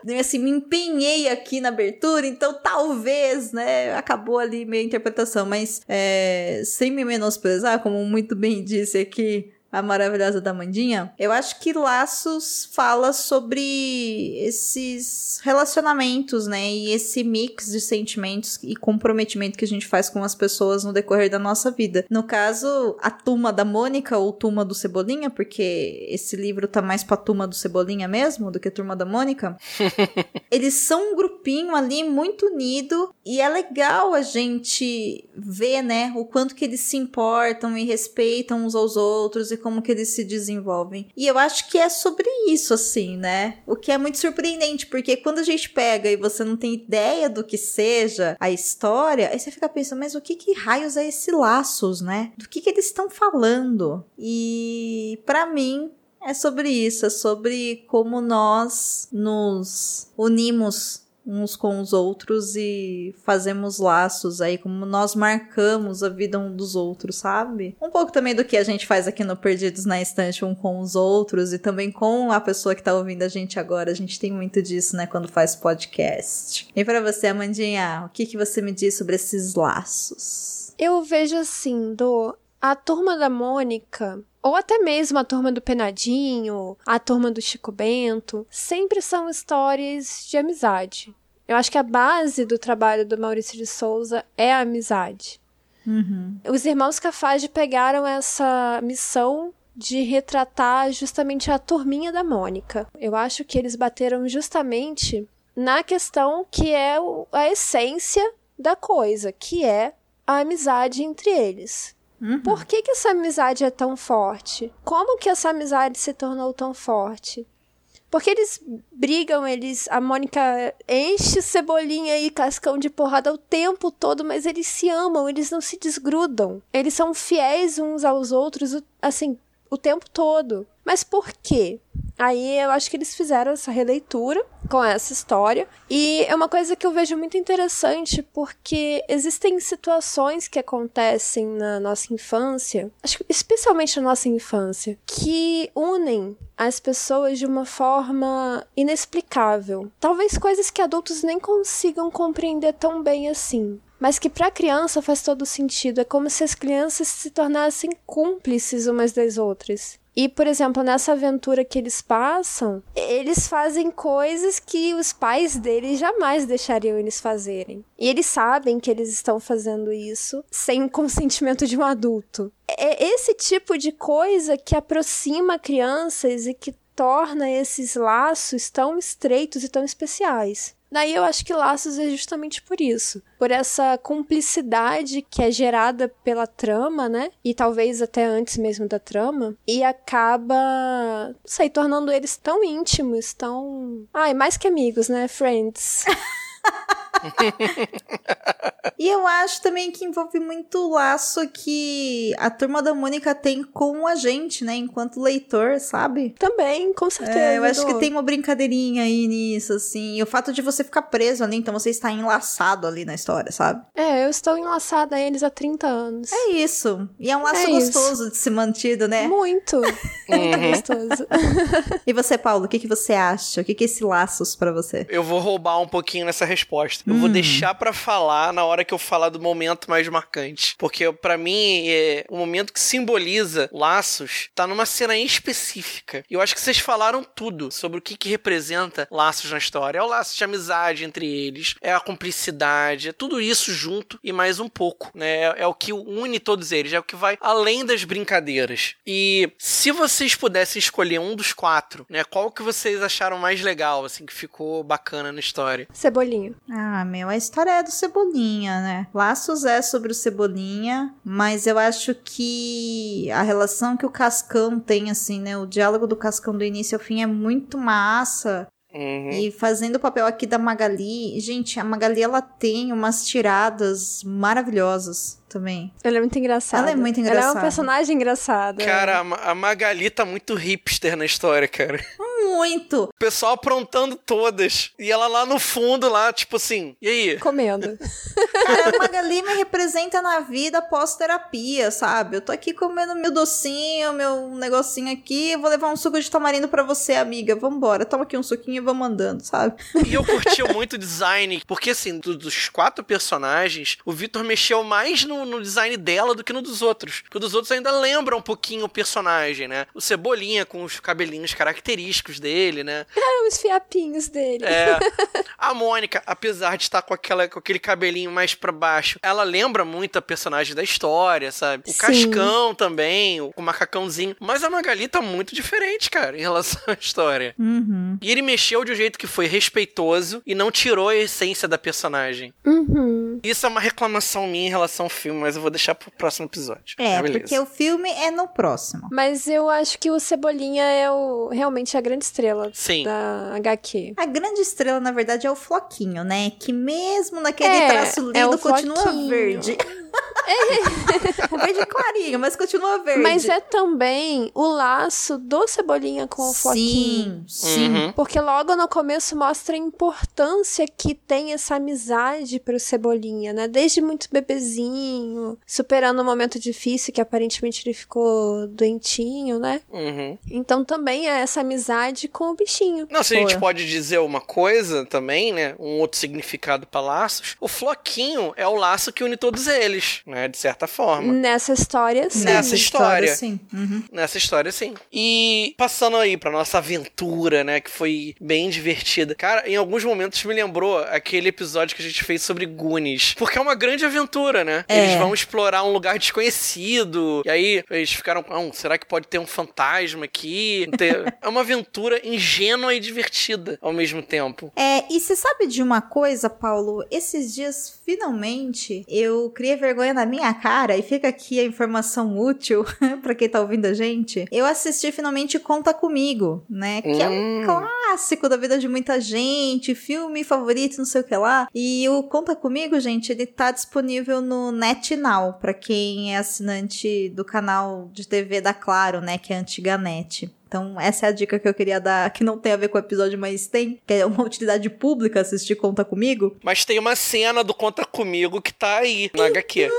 S2: Eu, assim, me empenhei aqui na abertura, então talvez, né, acabou ali minha interpretação, mas é, sem me menosprezar, como muito bem disse aqui a maravilhosa da Mandinha, eu acho que Laços fala sobre esses relacionamentos, né, e esse mix de sentimentos e comprometimento que a gente faz com as pessoas no decorrer da nossa vida. No caso, a Turma da Mônica ou Turma do Cebolinha, porque esse livro tá mais pra Turma do Cebolinha mesmo do que Turma da Mônica. Eles são um grupinho ali muito unido e é legal a gente ver, né, o quanto que eles se importam e respeitam uns aos outros e como que eles se desenvolvem. E eu acho que é sobre isso, assim, né? O que é muito surpreendente, porque quando a gente pega e você não tem ideia do que seja a história, aí você fica pensando, mas o que que raios é esse laços, né? Do que que eles estão falando? E para mim é sobre isso, é sobre como nós nos unimos uns com os outros e fazemos laços aí, como nós marcamos a vida um dos outros, sabe? Um pouco também do que a gente faz aqui no Perdidos na Estante um com os outros e também com a pessoa que tá ouvindo a gente agora. A gente tem muito disso, né, quando faz podcast. E pra você, Amandinha, o que que você me diz sobre esses laços?
S3: Eu vejo assim, do a turma da Mônica, ou até mesmo a turma do Penadinho, a turma do Chico Bento, sempre são histórias de amizade. Eu acho que a base do trabalho do Maurício de Souza é a amizade.
S2: Uhum.
S3: Os irmãos Cafage pegaram essa missão de retratar justamente a turminha da Mônica. Eu acho que eles bateram justamente na questão que é a essência da coisa, que é a amizade entre eles.
S2: Uhum.
S3: Por que, que essa amizade é tão forte? Como que essa amizade se tornou tão forte? Porque eles brigam, eles. A Mônica enche cebolinha e cascão de porrada o tempo todo, mas eles se amam, eles não se desgrudam. Eles são fiéis uns aos outros, assim, o tempo todo. Mas por quê? Aí eu acho que eles fizeram essa releitura com essa história. E é uma coisa que eu vejo muito interessante, porque existem situações que acontecem na nossa infância, acho que especialmente na nossa infância, que unem as pessoas de uma forma inexplicável. Talvez coisas que adultos nem consigam compreender tão bem assim. Mas que para criança faz todo sentido. É como se as crianças se tornassem cúmplices umas das outras. E, por exemplo, nessa aventura que eles passam, eles fazem coisas que os pais deles jamais deixariam eles fazerem. E eles sabem que eles estão fazendo isso sem o consentimento de um adulto. É esse tipo de coisa que aproxima crianças e que torna esses laços tão estreitos e tão especiais. Daí eu acho que Laços é justamente por isso. Por essa cumplicidade que é gerada pela trama, né? E talvez até antes mesmo da trama. E acaba, não sei, tornando eles tão íntimos, tão. Ai, mais que amigos, né? Friends.
S2: E eu acho também que envolve muito o laço que a turma da Mônica tem com a gente, né? Enquanto leitor, sabe?
S3: Também, com certeza.
S2: É, eu acho que tem uma brincadeirinha aí nisso, assim. E o fato de você ficar preso ali, então você está enlaçado ali na história, sabe?
S3: É, eu estou enlaçada a eles há 30 anos.
S2: É isso. E é um laço
S3: É isso.
S2: gostoso de ser mantido, né?
S3: Muito. Muito gostoso.
S2: E você, Paulo, o que, que você acha? O que, que é esse laços pra você?
S1: Eu vou roubar um pouquinho nessa resposta. Eu vou deixar pra falar na hora que eu falar do momento mais marcante. Porque pra mim, é, o momento que simboliza laços tá numa cena específica. E eu acho que vocês falaram tudo sobre o que, que representa laços na história. É o laço de amizade entre eles, é a cumplicidade, é tudo isso junto e mais um pouco, né? É, é o que une todos eles, é o que vai além das brincadeiras. E se vocês pudessem escolher um dos quatro, né? Qual que vocês acharam mais legal, assim, que ficou bacana na história?
S3: Cebolinho.
S2: Ah, meu, a história é do Cebolinha, né? Laços é sobre o Cebolinha, mas eu acho que a relação que o Cascão tem, assim, né? O diálogo do Cascão do início ao fim é muito massa.
S1: Uhum.
S2: E fazendo o papel aqui da Magali, gente, a Magali ela tem umas tiradas maravilhosas também.
S3: Ela é muito engraçada.
S2: Ela é muito
S3: Ela é
S2: engraçada.
S3: uma personagem engraçada.
S1: Cara, a Ma- a Magali tá muito hipster na história, cara.
S2: Muito!
S1: O pessoal aprontando todas. E ela lá no fundo, lá, tipo assim, e aí?
S3: Comendo.
S2: Cara, a Magali me representa na vida pós-terapia, sabe? Eu tô aqui comendo meu docinho, meu negocinho aqui, vou levar um suco de tamarindo pra você, amiga. Vambora, toma aqui um suquinho e vamos andando, sabe?
S1: E eu curti muito o design, porque assim, do- dos quatro personagens, o Victor mexeu mais no, no design dela do que no dos outros. Porque o dos outros ainda lembra um pouquinho o personagem, né? O Cebolinha com os cabelinhos característicos dele, né?
S3: Os fiapinhos dele.
S1: É, a Mônica, apesar de estar com, aquela, com aquele cabelinho mais pra baixo, ela lembra muito a personagem da história, sabe? O
S3: Sim.
S1: Cascão também, o, o macacãozinho. Mas a Magali tá muito diferente, cara, em relação à história.
S2: Uhum.
S1: E ele mexeu de um jeito que foi respeitoso e não tirou a essência da personagem.
S3: Uhum.
S1: Isso é uma reclamação minha em relação ao filme, mas eu vou deixar pro próximo episódio.
S2: É,
S1: beleza.
S2: porque o filme é no próximo.
S3: Mas eu acho que o Cebolinha é o, realmente a grande estrela
S1: Sim.
S3: da HQ.
S2: A grande estrela, na verdade, é o Floquinho, né? Que mesmo naquele
S3: É,
S2: traço
S3: é
S2: lindo,
S3: o
S2: continua
S3: Floquinho.
S2: verde. verde clarinho, mas continua verde.
S3: Mas é também o laço do Cebolinha com o Floquinho.
S2: Sim, sim.
S1: Uhum.
S3: Porque logo no começo mostra a importância que tem essa amizade pro Cebolinha, né? Desde muito bebezinho, superando um momento difícil que aparentemente ele ficou doentinho, né?
S1: Uhum.
S3: Então também é essa amizade com o bichinho.
S1: Não, se a gente pode dizer uma coisa também, né? Um outro significado para laços. O floquinho é o laço que une todos eles, né? De certa forma.
S3: Nessa história, sim.
S1: Nessa história.
S2: Sim. Uhum.
S1: Nessa história, sim. E passando aí pra nossa aventura, né? Que foi bem divertida. Cara, em alguns momentos me lembrou aquele episódio que a gente fez sobre Goonies. Porque é uma grande aventura, né?
S2: É.
S1: Eles vão explorar um lugar desconhecido. E aí eles ficaram. Ah, será que pode ter um fantasma aqui? Ter- É uma aventura ingênua e divertida ao mesmo tempo.
S2: É, e você sabe de uma coisa, Paulo? Esses dias, finalmente, eu criei vergonha na minha cara, e fica aqui a informação útil pra quem tá ouvindo a gente, eu assisti finalmente Conta Comigo, né? Que é um
S1: Hum.
S2: clássico da vida de muita gente, filme favorito, não sei o que lá. E o Conta Comigo, gente, ele tá disponível no NetNow, pra quem é assinante do canal de TV da Claro, né? Que é a antiga Net. Então, essa é a dica que eu queria dar, que não tem a ver com o episódio, mas tem, que é uma utilidade pública assistir Conta Comigo.
S1: Mas tem uma cena do Conta Comigo que tá aí na HQ.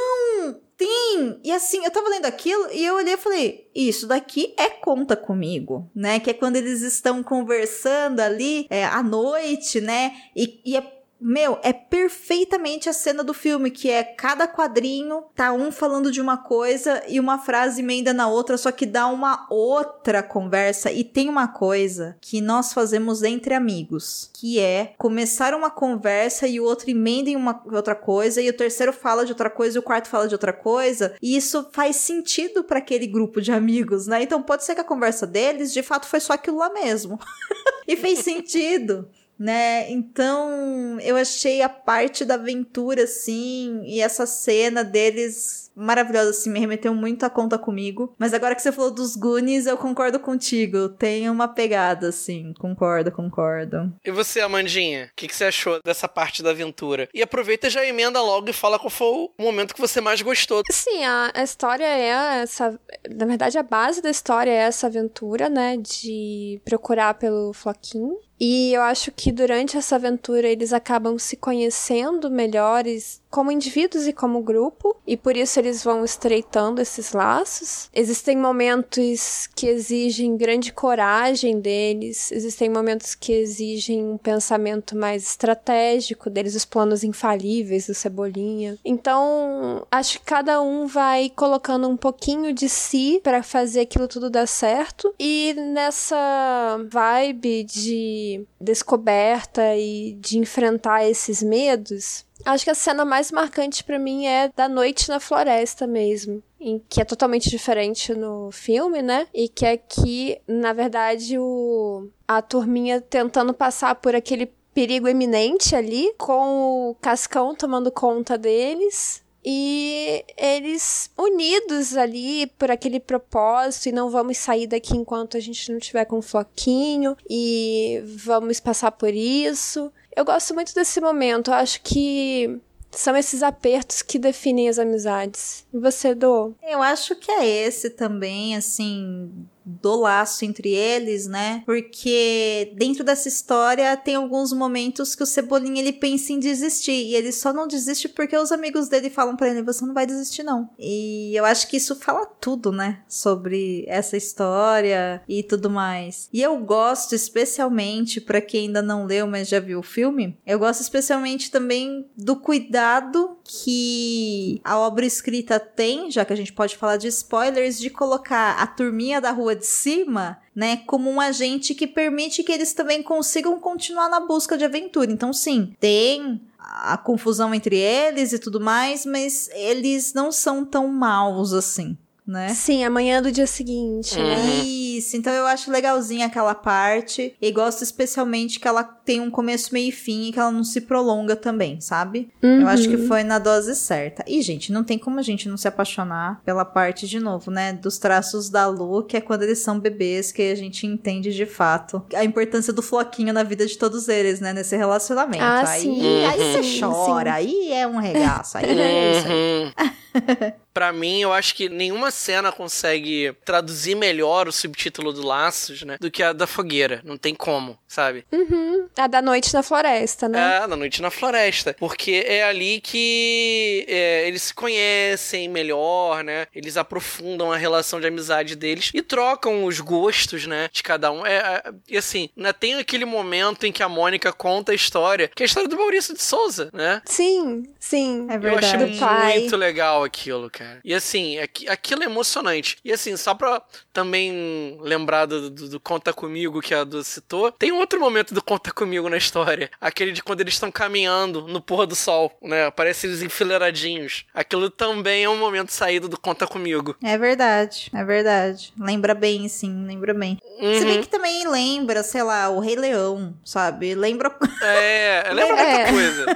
S2: Tem! E assim, eu tava lendo aquilo e eu olhei e falei: Isso daqui é conta comigo, né? Que é quando eles estão conversando ali é, à noite, né? E, e é. Meu, é perfeitamente a cena do filme, que é cada quadrinho, tá um falando de uma coisa e uma frase emenda na outra, só que dá uma outra conversa. E tem uma coisa que nós fazemos entre amigos, que é começar uma conversa e o outro emenda em uma outra coisa, e o terceiro fala de outra coisa e o quarto fala de outra coisa, e isso faz sentido para aquele grupo de amigos, né? Então pode ser que a conversa deles de fato foi só aquilo lá mesmo. e fez sentido. Né? Então, eu achei a parte da aventura assim, e essa cena deles maravilhosa assim, me remeteu muito a conta comigo. Mas agora que você falou dos Goonies, eu concordo contigo. Tem uma pegada assim, concordo, concordo.
S1: E você, Amandinha, o que, que você achou dessa parte da aventura? E aproveita e já emenda logo e fala qual foi o momento que você mais gostou.
S3: Sim, a, a história é essa. Na verdade, a base da história é essa aventura, né? De procurar pelo Floquinho. E eu acho que durante essa aventura eles acabam se conhecendo melhores como indivíduos e como grupo, e por isso eles vão estreitando esses laços. Existem momentos que exigem grande coragem deles, existem momentos que exigem um pensamento mais estratégico deles, os planos infalíveis do Cebolinha. Então, acho que cada um vai colocando um pouquinho de si para fazer aquilo tudo dar certo, e nessa vibe de descoberta e de enfrentar esses medos, acho que a cena mais marcante para mim é da noite na floresta mesmo. Em que é totalmente diferente no filme, né? E que aqui, na verdade, o a turminha tentando passar por aquele perigo eminente ali, com o Cascão tomando conta deles. E eles unidos ali por aquele propósito, e não vamos sair daqui enquanto a gente não tiver com um floquinho, e vamos passar por isso. Eu gosto muito desse momento, eu acho que são esses apertos que definem as amizades. E você, Dô?
S2: Eu acho que é esse também, assim, do laço entre eles, né? Porque dentro dessa história tem alguns momentos que o Cebolinha ele pensa em desistir e ele só não desiste porque os amigos dele falam para ele: você não vai desistir não. E eu acho que isso fala tudo, né? Sobre essa história e tudo mais. E eu gosto especialmente para quem ainda não leu, mas já viu o filme, eu gosto especialmente também do cuidado que a obra escrita tem, já que a gente pode falar de spoilers, de colocar a turminha da rua de cima, né, como um agente que permite que eles também consigam continuar na busca de aventura. Então, sim, tem a confusão entre eles e tudo mais, mas eles não são tão maus assim. Né?
S3: Sim, amanhã do dia seguinte, né?
S2: Isso, então eu acho legalzinha aquela parte. E gosto especialmente que ela tem um começo, meio e fim e que ela não se prolonga também, sabe?
S3: Uhum.
S2: Eu acho que foi na dose certa. E, gente, não tem como a gente não se apaixonar pela parte, de novo, né? Dos traços da Lu, que é quando eles são bebês, que a gente entende de fato a importância do floquinho na vida de todos eles, né? Nesse relacionamento.
S3: Ah,
S2: aí,
S3: sim.
S2: aí você
S3: Sim,
S2: chora, aí é um regaço, aí é isso aí.
S1: Pra mim, eu acho que nenhuma cena consegue traduzir melhor o subtítulo do Laços, né? Do que a da fogueira. Não tem como, sabe?
S3: Uhum. A da noite na floresta, né?
S1: É, na noite na floresta. Porque é ali que é, eles se conhecem melhor, né? Eles aprofundam a relação de amizade deles e trocam os gostos, né? De cada um. É, é, e assim, né, tem aquele momento em que a Mônica conta a história, que é a história do Maurício de Souza, né?
S3: Sim, sim.
S2: É
S1: Eu achei
S2: verdade.
S3: Do pai.
S1: muito legal aquilo, cara. E assim, aqui- aquilo é emocionante. E assim, só pra também lembrar do, do- do Conta Comigo que a Du citou, tem outro momento do Conta Comigo na história. Aquele de quando eles estão caminhando no pôr do sol, né? Parece eles enfileiradinhos. Aquilo também é um momento saído do Conta Comigo.
S2: É verdade, é verdade. Lembra bem, sim, lembra bem. Se bem
S1: Uhum.
S2: que também lembra, sei lá, o Rei Leão, sabe? Lembra.
S1: É, lembra muita
S3: É.
S1: coisa.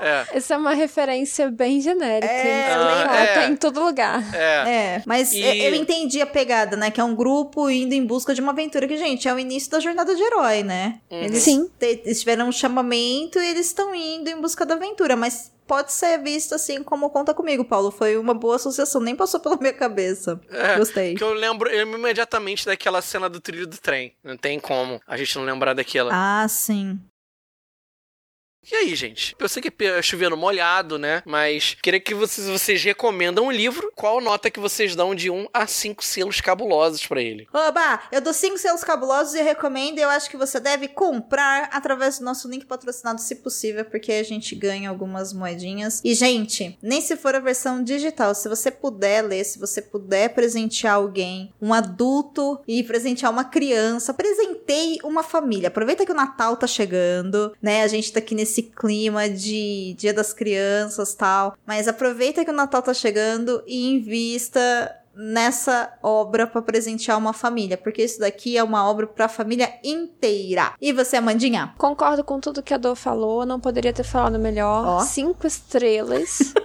S1: É.
S3: Essa é uma referência bem genérica.
S2: É,
S3: hein? Ela
S1: é.
S3: tá em todo lugar.
S1: É.
S2: É, mas
S1: E-
S2: eu- entendi a pegada, né? Que é um grupo indo em busca de uma aventura que, gente, é o início da jornada de herói, né?
S1: Uhum.
S2: Eles
S3: Sim.
S2: eles tiveram um chamamento e eles estão indo em busca da aventura, mas pode ser visto assim como conta comigo, Paulo. Foi uma boa associação, nem passou pela minha cabeça.
S1: É,
S2: Gostei.
S1: Que eu lembro eu lembro imediatamente daquela cena do trilho do trem. Não tem como a gente não lembrar daquela.
S2: Ah, sim.
S1: E aí, gente? Eu sei que é chovendo molhado, né? Mas queria que vocês, vocês recomendam um livro. Qual nota que vocês dão de 1 a 5 selos cabulosos pra ele?
S2: Oba, eu dou cinco selos cabulosos e recomendo. Eu acho que você deve comprar através do nosso link patrocinado, se possível, porque a gente ganha algumas moedinhas. E, gente, nem se for a versão digital, se você puder ler, se você puder presentear alguém, um adulto e presentear uma criança, presenteie uma família. Aproveita que o Natal tá chegando, né? A gente tá aqui nesse clima de Dia das Crianças tal. Mas aproveita que o Natal tá chegando e invista nessa obra para presentear uma família, porque isso daqui é uma obra para a família inteira. E você, Amandinha?
S3: Concordo com tudo que a Dor falou, não poderia ter falado melhor.
S2: Ó.
S3: Cinco estrelas.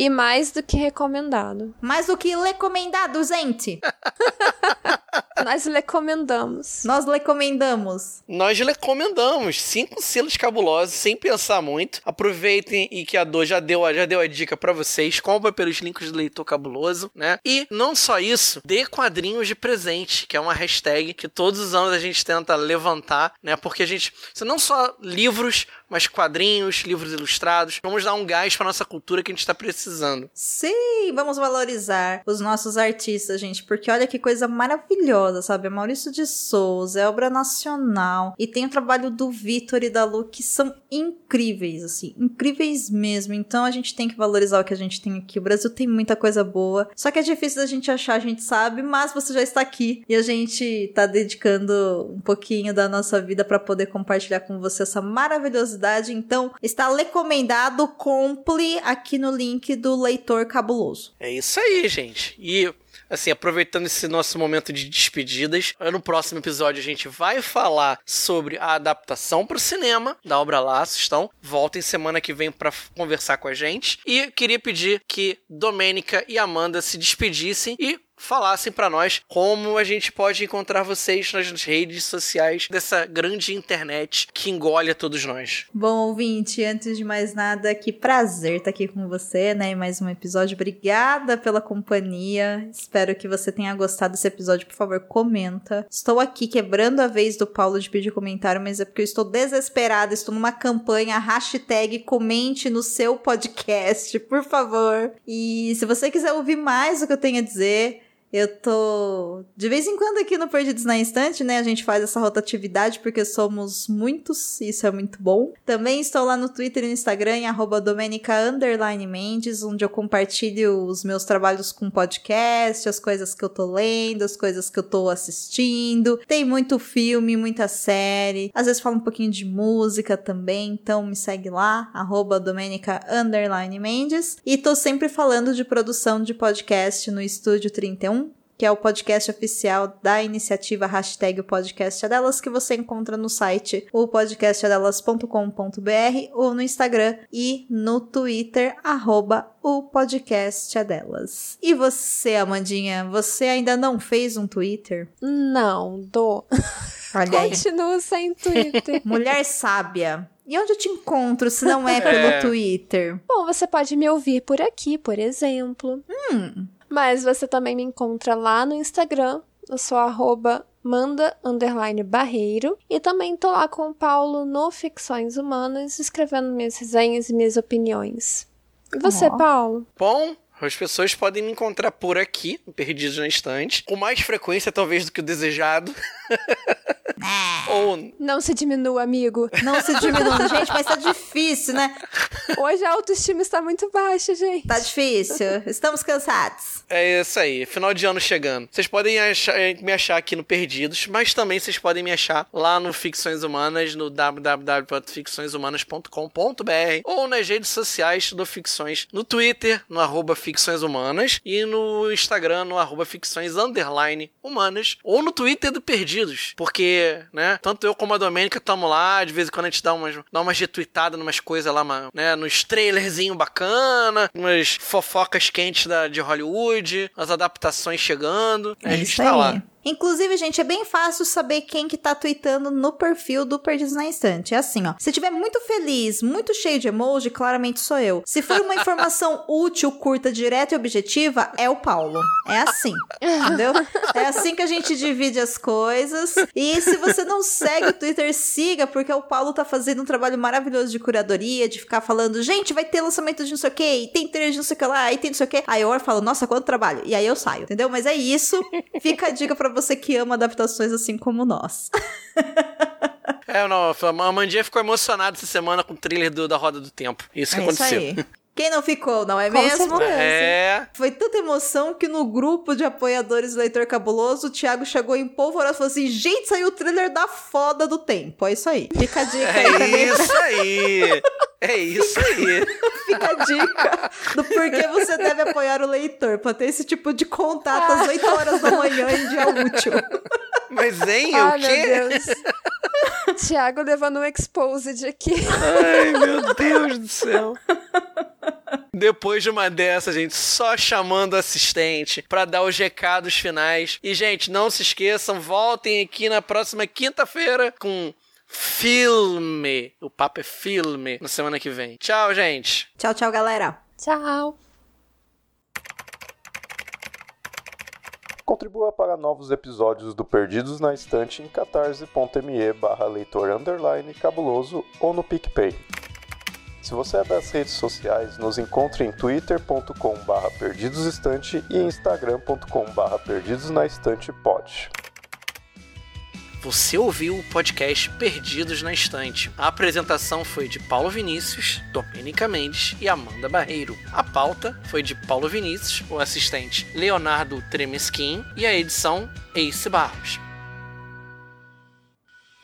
S3: e mais do que recomendado.
S2: Mais do que recomendado, gente.
S3: Nós recomendamos.
S2: Nós recomendamos.
S1: Nós recomendamos cinco selos cabulosos, sem pensar muito. Aproveitem e que a Dor já deu, já deu a dica pra vocês. Compra pelos links do Leitor Cabuloso, né? E não só isso, dê quadrinhos de presente, que é uma hashtag que todos os anos a gente tenta levantar, né? Porque a gente, não só livros, mas quadrinhos, livros ilustrados. Vamos dar um gás pra nossa cultura que a gente tá precisando.
S2: Sim, vamos valorizar os nossos artistas, gente, porque olha que coisa maravilhosa, sabe? É Maurício de Souza, é obra nacional, e tem o trabalho do Vitor e da Lu, que são incríveis, assim, incríveis mesmo. Então a gente tem que valorizar o que a gente tem aqui. O Brasil tem muita coisa boa, só que é difícil da gente achar, a gente sabe, mas você já está aqui e a gente tá dedicando um pouquinho da nossa vida para poder compartilhar com você essa maravilhosidade. Então, está recomendado, compre aqui no link do Leitor Cabuloso.
S1: É isso aí, gente. E assim, aproveitando esse nosso momento de despedidas, no próximo episódio a gente vai falar sobre a adaptação para o cinema da obra Laços. Então, voltem semana que vem para conversar com a gente. E queria pedir que Domênica e Amanda se despedissem e falassem para nós como a gente pode encontrar vocês nas redes sociais dessa grande internet que engole a todos nós.
S2: Bom, ouvinte, antes de mais nada, que prazer estar aqui com você, né? Em mais um episódio. Obrigada pela companhia. Espero que você tenha gostado desse episódio. Por favor, comenta. Estou aqui quebrando a vez do Paulo de pedir comentário, mas é porque eu estou desesperada. Estou numa campanha, hashtag comente no seu podcast, por favor. E se você quiser ouvir mais o que eu tenho a dizer, eu tô de vez em quando aqui no Perdidos na Instante, né? A gente faz essa rotatividade porque somos muitos, isso é muito bom. Também estou lá no Twitter e no Instagram, em arroba Domenica Mendes, onde eu compartilho os meus trabalhos com podcast, as coisas que eu tô lendo, as coisas que eu tô assistindo. Tem muito filme, muita série. Às vezes falo um pouquinho de música também, então me segue lá, arroba Domenica Mendes. E tô sempre falando de produção de podcast no Estúdio 31 que é o podcast oficial da iniciativa hashtag o podcast delas, que você encontra no site o podcastadelas.com.br ou no Instagram e no Twitter, arroba o podcast delas. E você, Amandinha, você ainda não fez um Twitter?
S3: Não, dou.
S2: Olha aí.
S3: Continuo sem Twitter.
S2: Mulher sábia. E onde eu te encontro se não é pelo
S1: É.
S2: Twitter?
S3: Bom, você pode me ouvir por aqui, por exemplo.
S2: Hum.
S3: Mas você também me encontra lá no Instagram. Eu sou arroba manda underline barreiro. E também tô lá com o Paulo no Ficções Humanas, escrevendo minhas resenhas e minhas opiniões. E você,
S2: Ó.
S3: Paulo?
S1: Bom, as pessoas podem me encontrar por aqui, perdidos na estante, com mais frequência talvez do que o desejado. Ou
S3: Não se diminua, amigo.
S2: Não se diminui. Gente, mas tá difícil, né?
S3: Hoje a autoestima está muito baixa, gente.
S2: Tá difícil. Estamos cansados.
S1: é isso aí, final de ano chegando. Vocês podem achar- eh, me achar aqui no Perdidos, mas também vocês podem me achar lá no Ficções Humanas, no www.ficçõeshumanas.com.br ou nas redes sociais do Ficções, no Twitter, no arroba Ficções Humanas e no Instagram, no arroba Ficções Underline Humanas ou no Twitter do Perdidos, porque, né, tanto eu como a Domênica estamos lá, de vez em quando a gente dá umas, dá umas retweetadas numas coisas lá, né, nos trailerzinho bacana, umas fofocas quentes da, de Hollywood, as adaptações chegando. a gente tá
S2: aí.
S1: lá.
S2: Inclusive, gente, é bem fácil saber quem que tá tweetando no perfil do Perdidos na Instante. É assim, ó. Se tiver muito feliz, muito cheio de emoji, claramente sou eu. Se for uma informação útil, curta, direta e objetiva, é o Paulo. É assim, entendeu? É assim que a gente divide as coisas. E se você não segue o Twitter, siga, porque o Paulo tá fazendo um trabalho maravilhoso de curadoria, de ficar falando, gente, vai ter lançamento de não sei o quê, e tem trailer de não sei o que lá, e tem não sei o quê. Aí eu falo, nossa, quanto trabalho. E aí eu saio, entendeu? Mas é isso. Fica a dica pra você que ama adaptações assim como nós.
S1: É, não, a Amandinha ficou emocionada essa semana com o trailer do, da Roda do Tempo. Isso que
S2: é isso
S1: aconteceu.
S2: aí. Quem não ficou, não é
S3: Com
S2: mesmo?
S3: certeza.
S1: É.
S2: Foi tanta emoção que no grupo de apoiadores do Leitor Cabuloso, o Thiago chegou em polvorosa e falou assim: gente, saiu o trailer da foda do tempo. É isso aí. Fica a dica aí também.
S1: É isso aí. É isso aí.
S2: Fica a dica do porquê você deve apoiar o leitor, pra ter esse tipo de contato às 8 horas da manhã em dia útil.
S1: Mas, hein,
S3: Ai,
S1: o
S3: meu
S1: quê?
S3: Deus. Tiago levando um exposed aqui.
S1: Ai, meu Deus do céu. Depois de uma dessa, gente, só chamando o assistente pra dar os recados finais. E, gente, não se esqueçam, voltem aqui na próxima quinta-feira com filme. O papo é filme na semana que vem. Tchau, gente.
S2: Tchau, tchau, galera.
S3: Tchau.
S4: Contribua para novos episódios do Perdidos na Estante em catarse.me barra leitor underline cabuloso ou no PicPay. Se você é das redes sociais, nos encontre em twitter.com barra perdidosestante e instagram.com barra perdidosnaestantepod.
S1: Você ouviu o podcast Perdidos na Estante. A apresentação foi de Paulo Vinícius, Domênica Mendes e Amanda Barreiro. A pauta foi de Paulo Vinícius, o assistente Leonardo Tremesquim e a edição Ace Barros.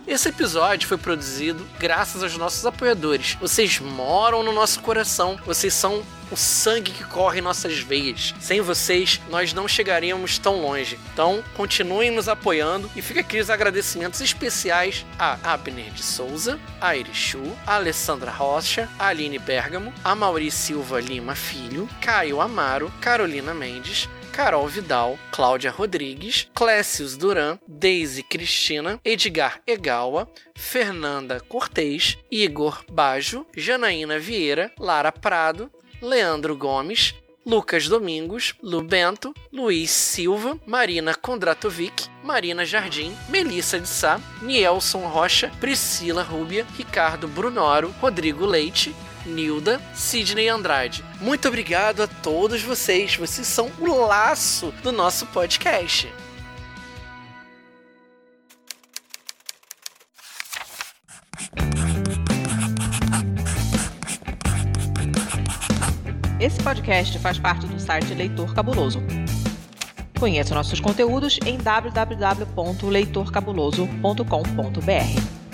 S1: Esse episódio foi produzido graças aos nossos apoiadores. Vocês moram no nosso coração, vocês são o sangue que corre em nossas veias. Sem vocês, nós não chegaríamos tão longe. Então, continuem nos apoiando e fica aqui os agradecimentos especiais a Abner de Souza, a Irichu, a Alessandra Rocha, a Aline Bergamo, a Mauri Silva Lima Filho, Caio Amaro, Carolina Mendes, Carol Vidal, Cláudia Rodrigues, Clécius Duran, Daisy Cristina, Edgar Egawa, Fernanda Cortês, Igor Bajo, Janaína Vieira, Lara Prado, Leandro Gomes, Lucas Domingos, Lu Bento, Luiz Silva, Marina Kondratovic, Marina Jardim, Melissa de Sá, Nielson Rocha, Priscila Rúbia, Ricardo Brunoro, Rodrigo Leite, Nilda, Sidney Andrade. Muito obrigado a todos vocês. Vocês são o laço do nosso podcast.
S6: Esse podcast faz parte do site Leitor Cabuloso. Conheça nossos conteúdos em www.leitorcabuloso.com.br.